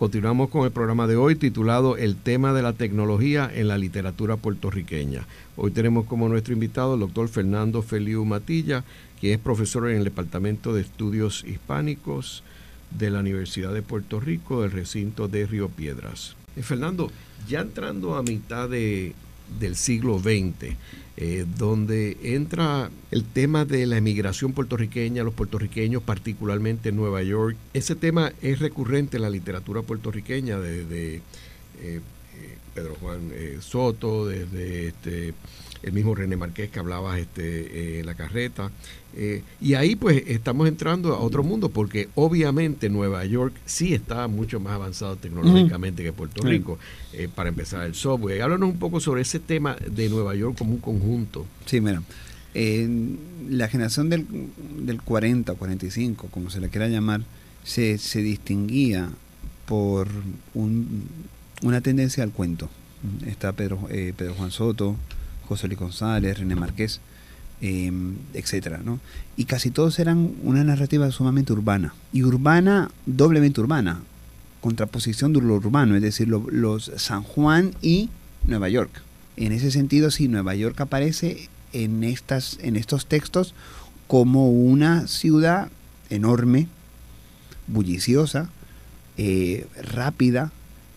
Continuamos con el programa de hoy titulado El tema de la tecnología en la literatura puertorriqueña. Hoy tenemos como nuestro invitado el doctor Fernando Feliu Matilla, que es profesor en el Departamento de Estudios Hispánicos de la Universidad de Puerto Rico, del recinto de Río Piedras. Eh, Fernando, ya entrando a mitad de, del siglo XX, eh, donde entra el tema de la emigración puertorriqueña, los puertorriqueños, particularmente en Nueva York, ese tema es recurrente en la literatura puertorriqueña desde eh, Pedro Juan Soto, desde este, el mismo René Marqués que hablaba este, en la carreta, eh, y ahí pues estamos entrando a otro mundo porque obviamente Nueva York sí está mucho más avanzado tecnológicamente que Puerto Rico. Eh, para empezar el software. Háblanos un poco sobre ese tema de Nueva York como un conjunto. Sí, mira. la generación del, del 40 o 45, como se le quiera llamar, se, se distinguía por un, una tendencia al cuento. Está Pedro, eh, Pedro Juan Soto, José Luis González, René Marqués eh, etcétera, ¿no? Y casi todos eran una narrativa sumamente urbana. Y urbana, doblemente urbana. Contraposición de lo urbano, es decir, los San Juan y Nueva York. En ese sentido, sí, Nueva York aparece en, estas, en estos textos como una ciudad enorme, bulliciosa, eh, rápida,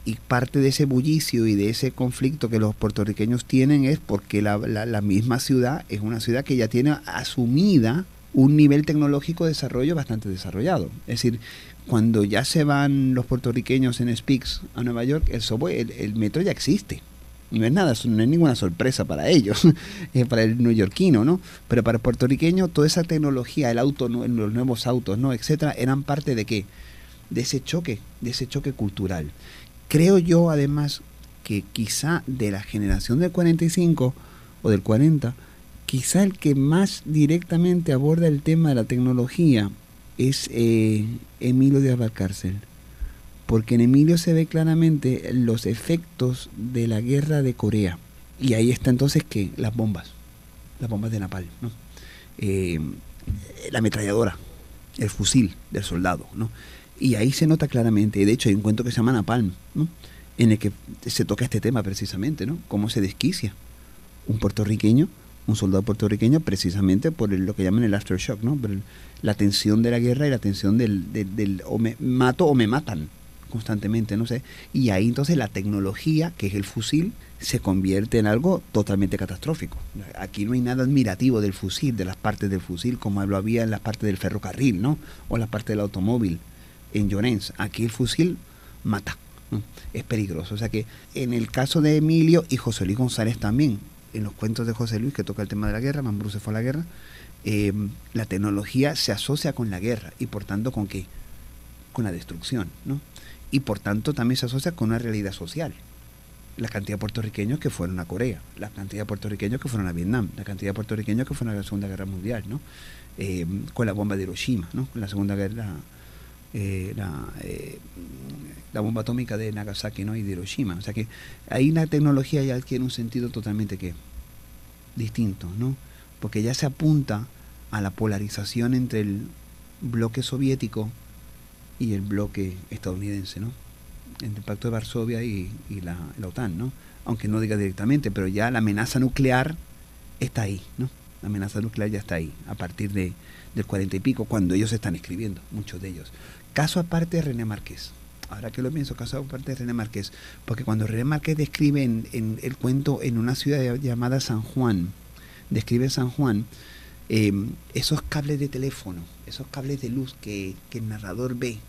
y parte de ese bullicio y de ese conflicto que los puertorriqueños tienen es porque la, la, misma ciudad es una ciudad que ya tiene asumida un nivel tecnológico de desarrollo bastante desarrollado. Es decir, cuando ya se van los puertorriqueños en Speaks a Nueva York, el subway, el, metro ya existe. No es nada, no es ninguna sorpresa para ellos, para el neoyorquino, ¿no? Pero para el puertorriqueño, toda esa tecnología, el auto, los nuevos autos, ¿no? Etcétera, eran parte de qué? De ese choque, de ese choque cultural. Creo yo además que quizá de la generación del 45 o del 40, quizá el que más directamente aborda el tema de la tecnología es eh, Emilio de Abarcárcel. Porque en Emilio se ve claramente los efectos de la guerra de Corea. Y ahí está entonces que las bombas, las bombas de Napal, ¿no? Eh, la ametralladora, el fusil del soldado, ¿no? Y ahí se nota claramente, de hecho hay un cuento que se llama Napalm, ¿no? en el que se toca este tema precisamente, ¿no? Cómo se desquicia un puertorriqueño, un soldado puertorriqueño, precisamente por lo que llaman el aftershock, ¿no? Por la tensión de la guerra y la tensión del, del, o me mato o me matan constantemente, no sé. Y ahí entonces la tecnología, que es el fusil, se convierte en algo totalmente catastrófico. Aquí no hay nada admirativo del fusil, de las partes del fusil, como lo había en las partes del ferrocarril, ¿no? O las partes del automóvil en Llorens. Aquí el fusil mata, es peligroso. O sea que en el caso de Emilio y José Luis González también, en los cuentos de José Luis que toca el tema de la guerra, Mambrú se fue a la guerra, eh, la tecnología se asocia con la guerra y por tanto con qué? Con la destrucción, ¿no? Y por tanto también se asocia con una realidad social. La cantidad de puertorriqueños que fueron a Corea, la cantidad de puertorriqueños que fueron a Vietnam, la cantidad de puertorriqueños que fueron a la Segunda Guerra Mundial, ¿no? Eh, con la bomba de Hiroshima, ¿no? La Segunda Guerra, eh, la, la bomba atómica de Nagasaki ¿no? y de Hiroshima. O sea que ahí la tecnología ya adquiere un sentido totalmente que distinto, ¿no? Porque ya se apunta a la polarización entre el bloque soviético y el bloque estadounidense, ¿no? Entre el Pacto de Varsovia y, la, OTAN, ¿no? Aunque no diga directamente, pero ya la amenaza nuclear está ahí, ¿no? La amenaza nuclear ya está ahí, a partir de, del cuarenta y pico, cuando ellos están escribiendo, muchos de ellos. Caso aparte de René Márquez ahora que lo pienso, casado parte de René Márquez, porque cuando René Márquez describe en, el cuento en una ciudad llamada San Juan, describe San Juan, em, esos cables de teléfono, esos cables de luz que, el narrador ve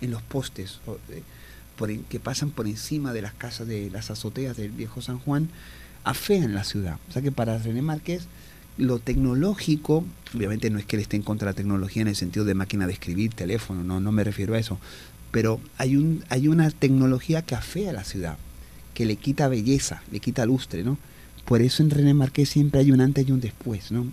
en los postes eh, que pasan por encima de las casas de las azoteas del viejo San Juan, afean la ciudad. O sea que para René Márquez lo tecnológico, obviamente no es que él esté en contra de la tecnología en el sentido de máquina de escribir, teléfono, no, no me refiero a eso, pero hay, un, hay una tecnología que afea a la ciudad, que le quita belleza, le quita lustre, ¿no? Por eso en René Marqués siempre hay un antes y un después, ¿no?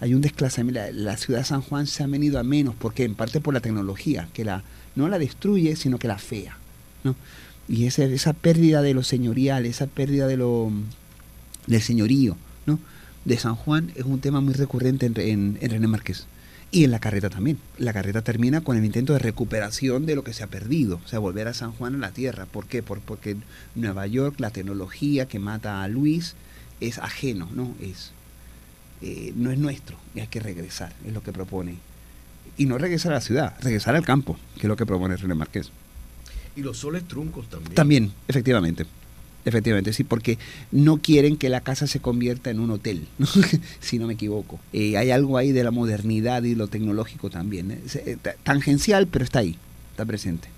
Hay un desclasamiento. La, ciudad de San Juan se ha venido a menos, porque en parte por la tecnología, que la, no la destruye, sino que la fea, ¿no? Y esa, esa pérdida de lo señorial, esa pérdida de lo, del señorío. De San Juan es un tema muy recurrente en, en René Marqués. Y en la carreta también. La carreta termina con el intento de recuperación de lo que se ha perdido, o sea, volver a San Juan a la tierra. ¿Por qué? Por, porque Nueva York, la tecnología que mata a Luis es ajeno, ¿no? Es, eh, no es nuestro y hay que regresar, es lo que propone. Y no regresar a la ciudad, regresar al campo, que es lo que propone René Márquez. Y los soles truncos también. También, efectivamente. Efectivamente, sí, porque no quieren que la casa se convierta en un hotel, si no me equivoco. Eh, hay algo ahí de la modernidad y lo tecnológico también. ¿eh? Eh, tangencial, pero está ahí, está presente.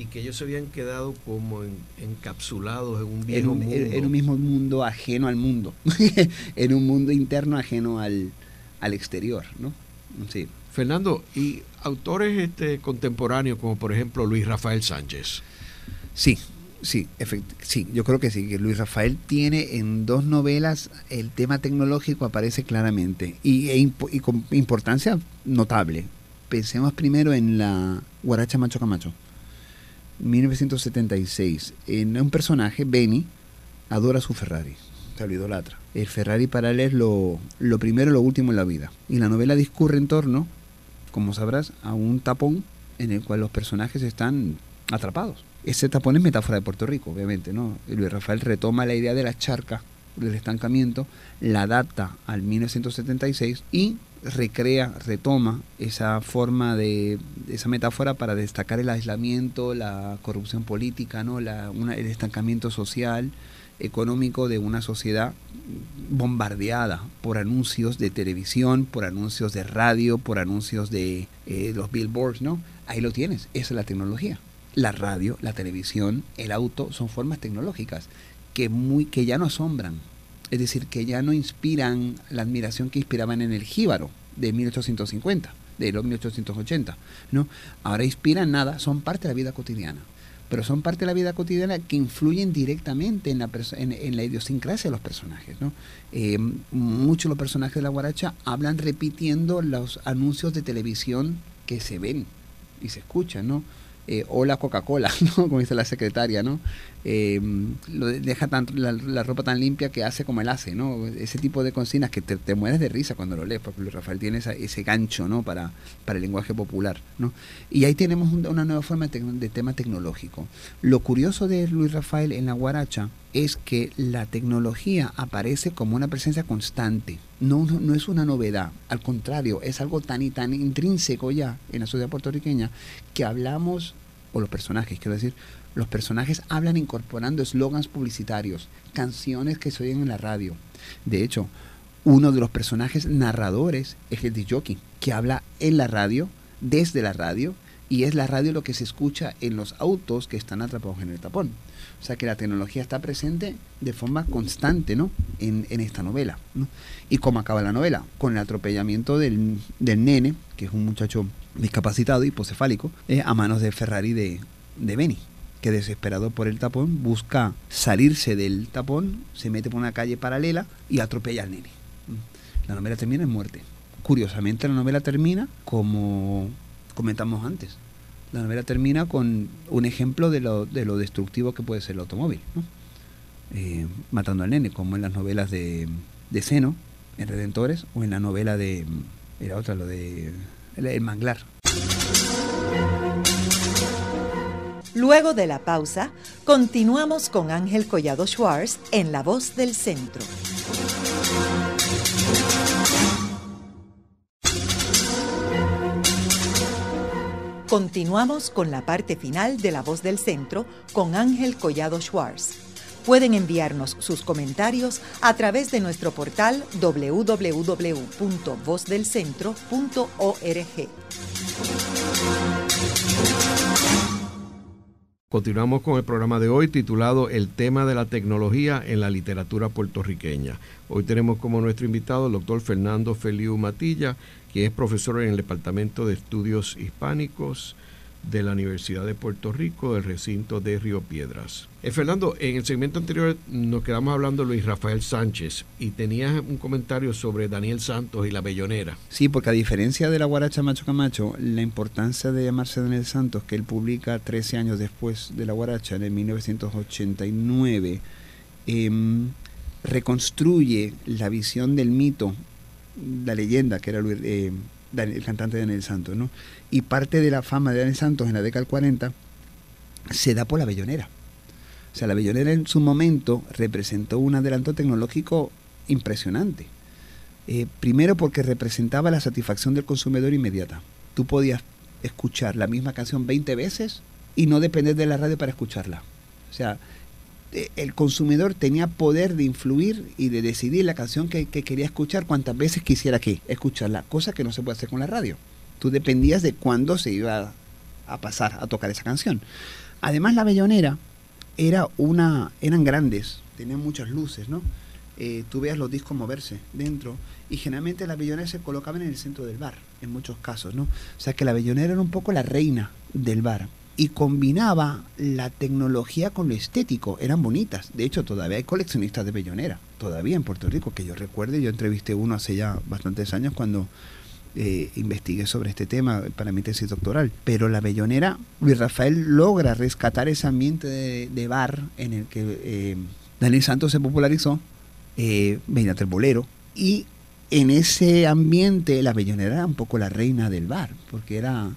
Y que ellos se habían quedado como encapsulados en un mismo mundo. En un mismo mundo ajeno al mundo, en un mundo interno ajeno al, al exterior, ¿no? Sí. Fernando, ¿y autores este, contemporáneos como por ejemplo Luis Rafael Sánchez? Sí, Sí, sí, yo creo que sí, que Luis Rafael tiene en dos novelas el tema tecnológico aparece claramente y, e con importancia notable. Pensemos primero en la Guaracha Macho Camacho, 1976. En un personaje, Benny, adora su Ferrari, se lo idolatra. El Ferrari para él es lo, lo primero y lo último en la vida. Y la novela discurre en torno, como sabrás, a un tapón en el cual los personajes están atrapados ese tapón es metáfora de Puerto Rico, obviamente, ¿no? Luis Rafael retoma la idea de la charca, del estancamiento, la adapta al 1976 y recrea, retoma esa forma de, esa metáfora para destacar el aislamiento, la corrupción política, ¿no? La, el estancamiento social, económico de una sociedad bombardeada por anuncios de televisión, por anuncios de radio, por anuncios de eh, los billboards, ¿no? Ahí lo tienes, esa es la tecnología la radio, la televisión, el auto son formas tecnológicas que, muy, que ya no asombran, es decir, que ya no inspiran la admiración que inspiraban en el jíbaro de 1850, de los 1880, ¿no? Ahora inspiran nada, son parte de la vida cotidiana, pero son parte de la vida cotidiana que influyen directamente en la, en, la idiosincrasia de los personajes, ¿no? Eh, muchos de los personajes de la guaracha hablan repitiendo los anuncios de televisión que se ven y se escuchan, ¿no? Eh, o la Coca-Cola, ¿no? Como dice la secretaria, ¿no? Eh, deja tanto la, ropa tan limpia que hace como él hace, ¿no? Ese tipo de consignas que te, mueres de risa cuando lo lees, porque Luis Rafael tiene ese gancho, ¿no? Para, para el lenguaje popular, ¿no? Y ahí tenemos una nueva forma de, tema tecnológico. Lo curioso de Luis Rafael en la guaracha es que la tecnología aparece como una presencia constante. No, no, es una novedad, al contrario, es algo tan y tan intrínseco ya en la sociedad puertorriqueña que hablamos, o los personajes, quiero decir, los personajes hablan incorporando eslogans publicitarios, canciones que se oyen en la radio. De hecho, uno de los personajes narradores es el jockey, que habla en la radio, desde la radio, y es la radio lo que se escucha en los autos que están atrapados en el tapón. O sea que la tecnología está presente de forma constante ¿no? en, esta novela. ¿Y cómo acaba la novela? Con el atropellamiento del, nene, que es un muchacho discapacitado, hipocefálico, eh, a manos de Ferrari de, de Beni que desesperado por el tapón busca salirse del tapón, se mete por una calle paralela y atropella al nene. La novela termina en muerte. Curiosamente la novela termina como comentamos antes. La novela termina con un ejemplo de lo, de lo destructivo que puede ser el automóvil, eh, matando al nene, como en las novelas de, de Seno, en Redentores, o en la novela de, era otra, lo de El Manglar. Luego de la pausa, continuamos con Ángel Collado Schwartz en La Voz del Centro. Continuamos con la parte final de La Voz del Centro con Ángel Collado Schwartz. Pueden enviarnos sus comentarios a través de nuestro portal www.vozdelcentro.org. Continuamos con el programa de hoy titulado El tema de la tecnología en la literatura puertorriqueña. Hoy tenemos como nuestro invitado el doctor Fernando Feliu Matilla, que es profesor en el Departamento de Estudios Hispánicos de la Universidad de Puerto Rico, del recinto de Río Piedras. Eh, Fernando, en el segmento anterior nos quedamos hablando de Luis Rafael Sánchez y tenías un comentario sobre Daniel Santos y la Bellonera. Sí, porque a diferencia de la Guaracha Macho Camacho, la importancia de llamarse Daniel Santos, que él publica 13 años después de la Guaracha, en 1989, em, reconstruye la visión del mito, la leyenda que era eh, el cantante Daniel Santos, ¿no? y parte de la fama de Daniel Santos en la década del 40 se da por la bellonera. O sea, la bellonera en su momento representó un adelanto tecnológico impresionante. Eh, primero porque representaba la satisfacción del consumidor inmediata. Tú podías escuchar la misma canción 20 veces y no depender de la radio para escucharla. O sea, el consumidor tenía poder de influir y de decidir la canción que, que quería escuchar cuantas veces quisiera que escucharla, cosa que no se puede hacer con la radio. Tú dependías de cuándo se iba a pasar a tocar esa canción. Además, la bellonera era una, eran grandes, tenían muchas luces, ¿no? Eh, tú veas los discos moverse dentro y generalmente la bellonera se colocaban en el centro del bar, en muchos casos, ¿no? O sea que la bellonera era un poco la reina del bar y combinaba la tecnología con lo estético, eran bonitas. De hecho, todavía hay coleccionistas de bellonera, todavía en Puerto Rico, que yo recuerde, yo entrevisté uno hace ya bastantes años cuando eh, investigué sobre este tema para mi tesis doctoral. Pero la Bellonera, Luis Rafael logra rescatar ese ambiente de, bar en el que eh, Daniel Santos se popularizó, eh, el bolero, y en ese ambiente la Bellonera era un poco la reina del bar, porque era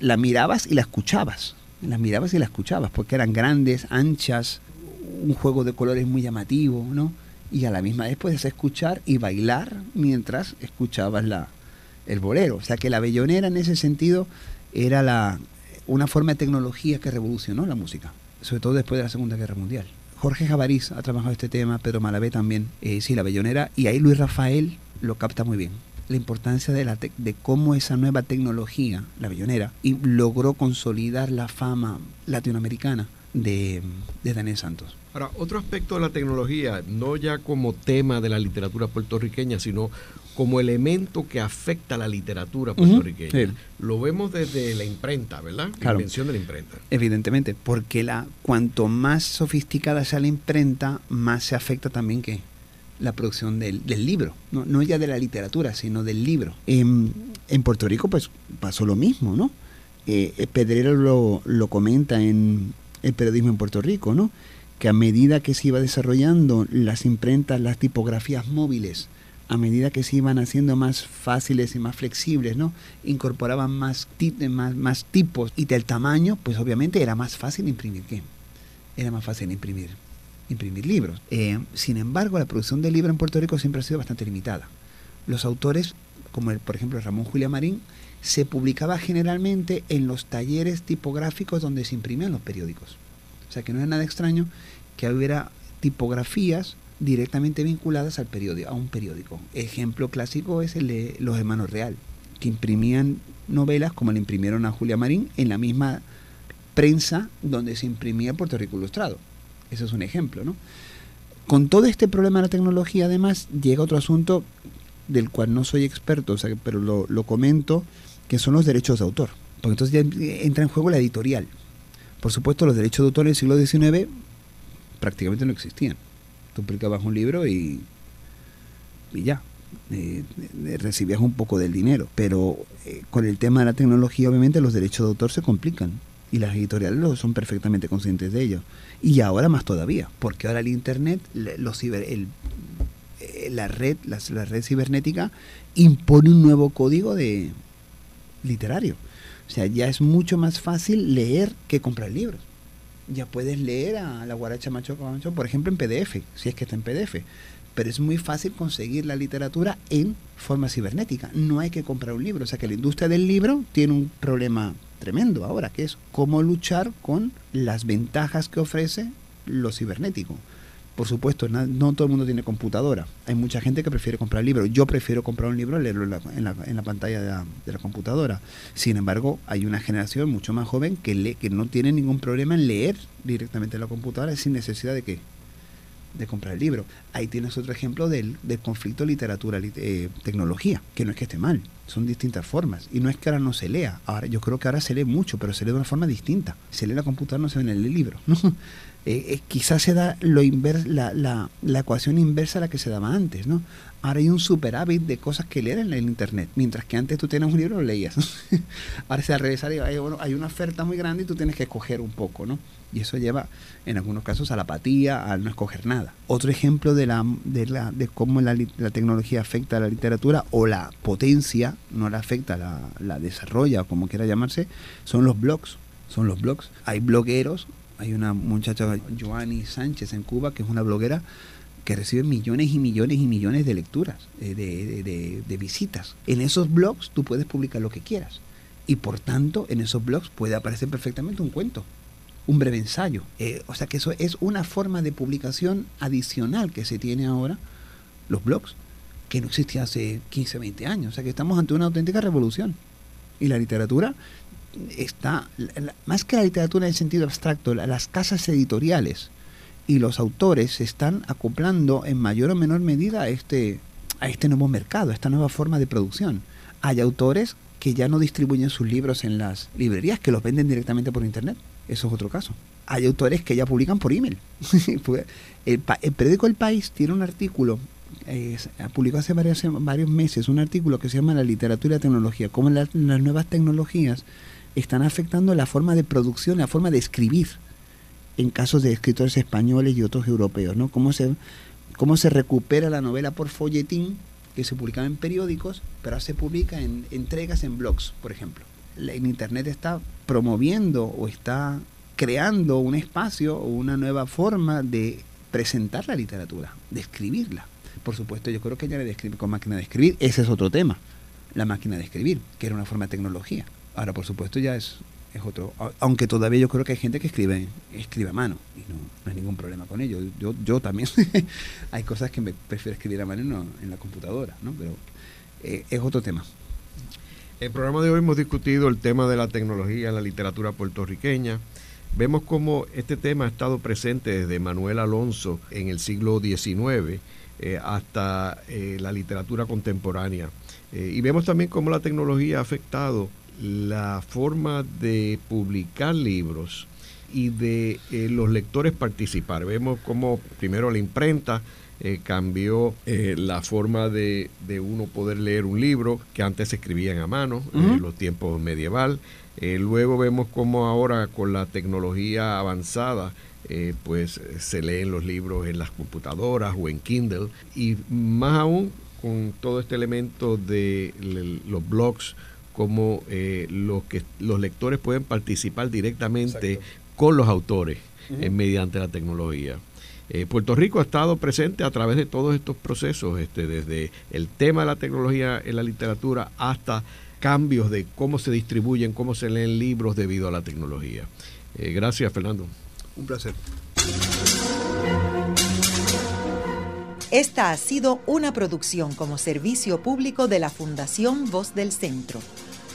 la mirabas y la escuchabas, la mirabas y la escuchabas, porque eran grandes, anchas, un juego de colores muy llamativo, ¿no? y a la misma vez puedes escuchar y bailar mientras escuchabas la, el bolero. O sea que la bellonera en ese sentido era la, una forma de tecnología que revolucionó la música, sobre todo después de la Segunda Guerra Mundial. Jorge Javariz ha trabajado este tema, Pedro Malavé también, eh, sí, la bellonera, y ahí Luis Rafael lo capta muy bien. La importancia de, la de cómo esa nueva tecnología, la bellonera, y logró consolidar la fama latinoamericana de, de Daniel Santos. Ahora, otro aspecto de la tecnología, no ya como tema de la literatura puertorriqueña, sino como elemento que afecta a la literatura puertorriqueña. Lo vemos desde la imprenta, ¿verdad? La invención de la imprenta. Evidentemente, porque la, cuanto más sofisticada sea la imprenta, más se afecta también que la producción del, libro, no, no, ya de la literatura, sino del libro. En, en Puerto Rico, pues pasó lo mismo, ¿no? eh, Pedrero lo, lo comenta en el periodismo en Puerto Rico, ¿no? que a medida que se iba desarrollando las imprentas, las tipografías móviles, a medida que se iban haciendo más fáciles y más flexibles, ¿no? Incorporaban más, más, más tipos y del tamaño, pues obviamente era más fácil imprimir qué? Era más fácil imprimir, imprimir libros. Eh, sin embargo, la producción de libros en Puerto Rico siempre ha sido bastante limitada. Los autores, como por ejemplo Ramón Julia Marín, se publicaba generalmente en los talleres tipográficos donde se imprimían los periódicos. O sea que no es nada extraño que hubiera tipografías directamente vinculadas al a un periódico. Ejemplo clásico es el de los hermanos Real, que imprimían novelas como le imprimieron a Julia Marín en la misma prensa donde se imprimía Puerto Rico Ilustrado. Ese es un ejemplo, ¿no? Con todo este problema de la tecnología, además, llega otro asunto del cual no soy experto, o sea, pero lo, comento, que son los derechos de autor. Porque entonces ya entra en juego la editorial. Por supuesto, los derechos de autor en el siglo XIX prácticamente no existían. Tú publicabas un libro y, y ya, eh, recibías un poco del dinero. Pero eh, con el tema de la tecnología, obviamente, los derechos de autor se complican. Y las editoriales lo son perfectamente conscientes de ello. Y ahora más todavía, porque ahora el Internet, los el, la red, la, red cibernética impone un nuevo código de literario. O sea, ya es mucho más fácil leer que comprar libros. Ya puedes leer a la guaracha macho macho, por ejemplo, en PDF, si es que está en PDF. Pero es muy fácil conseguir la literatura en forma cibernética. No hay que comprar un libro. O sea que la industria del libro tiene un problema tremendo ahora, que es cómo luchar con las ventajas que ofrece lo cibernético. Por supuesto, no, todo el mundo tiene computadora. Hay mucha gente que prefiere comprar libros. Yo prefiero comprar un libro y leerlo en la, pantalla de la, computadora. Sin embargo, hay una generación mucho más joven que, lee, que no tiene ningún problema en leer directamente en la computadora sin necesidad de que de comprar el libro. Ahí tienes otro ejemplo del, conflicto literatura-tecnología, que no es que esté mal, son distintas formas. Y no es que ahora no se lea, ahora yo creo que ahora se lee mucho, pero se lee de una forma distinta. Se lee en la computadora, no se ve en el libro. ¿no? Eh, eh, quizás se da la, la, la, ecuación inversa a la que se daba antes, ¿no? Ahora hay un superávit de cosas que leer en el internet, mientras que antes tú tienes un libro lo leías. ahora se al revés, hay, hay una oferta muy grande y tú tienes que escoger un poco, ¿no? Y eso lleva, en algunos casos, a la apatía, a no escoger nada. Otro ejemplo de, la, de, la, de cómo la, la tecnología afecta a la literatura o la potencia, no la afecta, la, la desarrolla, o como quiera llamarse, son los blogs. Son los blogs. Hay blogueros hay una muchacha, Joanny Sánchez, en Cuba, que es una bloguera que recibe millones y millones y millones de lecturas, eh, de, visitas. En esos blogs tú puedes publicar lo que quieras. Y por tanto, en esos blogs puede aparecer perfectamente un cuento, un breve ensayo. Eh, o sea que eso es una forma de publicación adicional que se tiene ahora, los blogs, que no existía hace 15, 20 años. O sea que estamos ante una auténtica revolución. Y la literatura está, más que la literatura en sentido abstracto, las casas editoriales y los autores se están acoplando en mayor o menor medida a este, a este nuevo mercado, a esta nueva forma de producción. Hay autores que ya no distribuyen sus libros en las librerías, que los venden directamente por internet. Eso es otro caso. Hay autores que ya publican por email. el, el periódico El País tiene un artículo eh, publicó hace varios, varios meses un artículo que se llama La literatura y la tecnología, cómo las nuevas tecnologías están afectando la forma de producción, la forma de escribir en casos de escritores españoles y otros europeos, ¿no? Cómo se, cómo se recupera la novela por folletín que se publicaba en periódicos, pero se publica en entregas en blogs, por ejemplo. En Internet está promoviendo o está creando un espacio o una nueva forma de presentar la literatura, de escribirla. Por supuesto, yo creo que ya de escribir con máquina de escribir, ese es otro tema, la máquina de escribir, que era una forma de tecnología. Ahora, por supuesto, ya es, es otro. Aunque todavía yo creo que hay gente que escribe, escribe a mano y no, hay ningún problema con ello. Yo, yo también. hay cosas que me prefiero escribir a mano no en la computadora, ¿no? Pero eh, es otro tema. El programa de hoy hemos discutido el tema de la tecnología en la literatura puertorriqueña. Vemos cómo este tema ha estado presente desde Manuel Alonso en el siglo XIX eh, hasta eh, la literatura contemporánea. y vemos también cómo la tecnología ha afectado la forma de publicar libros y de eh, los lectores participar. Vemos como primero la imprenta eh, cambió eh, la forma de, uno poder leer un libro que antes se escribían a mano en los tiempos medieval. luego vemos cómo ahora con la tecnología avanzada pues se leen los libros en las computadoras o en Kindle y más aún con todo este elemento de los blogs como los que los lectores pueden participar directamente con los autores mediante la tecnología. Eh, Puerto Rico ha estado presente a través de todos estos procesos, este, desde el tema de la tecnología en la literatura hasta cambios de cómo se distribuyen, cómo se leen libros debido a la tecnología. Eh, gracias, Fernando. Un placer. Esta ha sido una producción como servicio público de la Fundación Voz del Centro.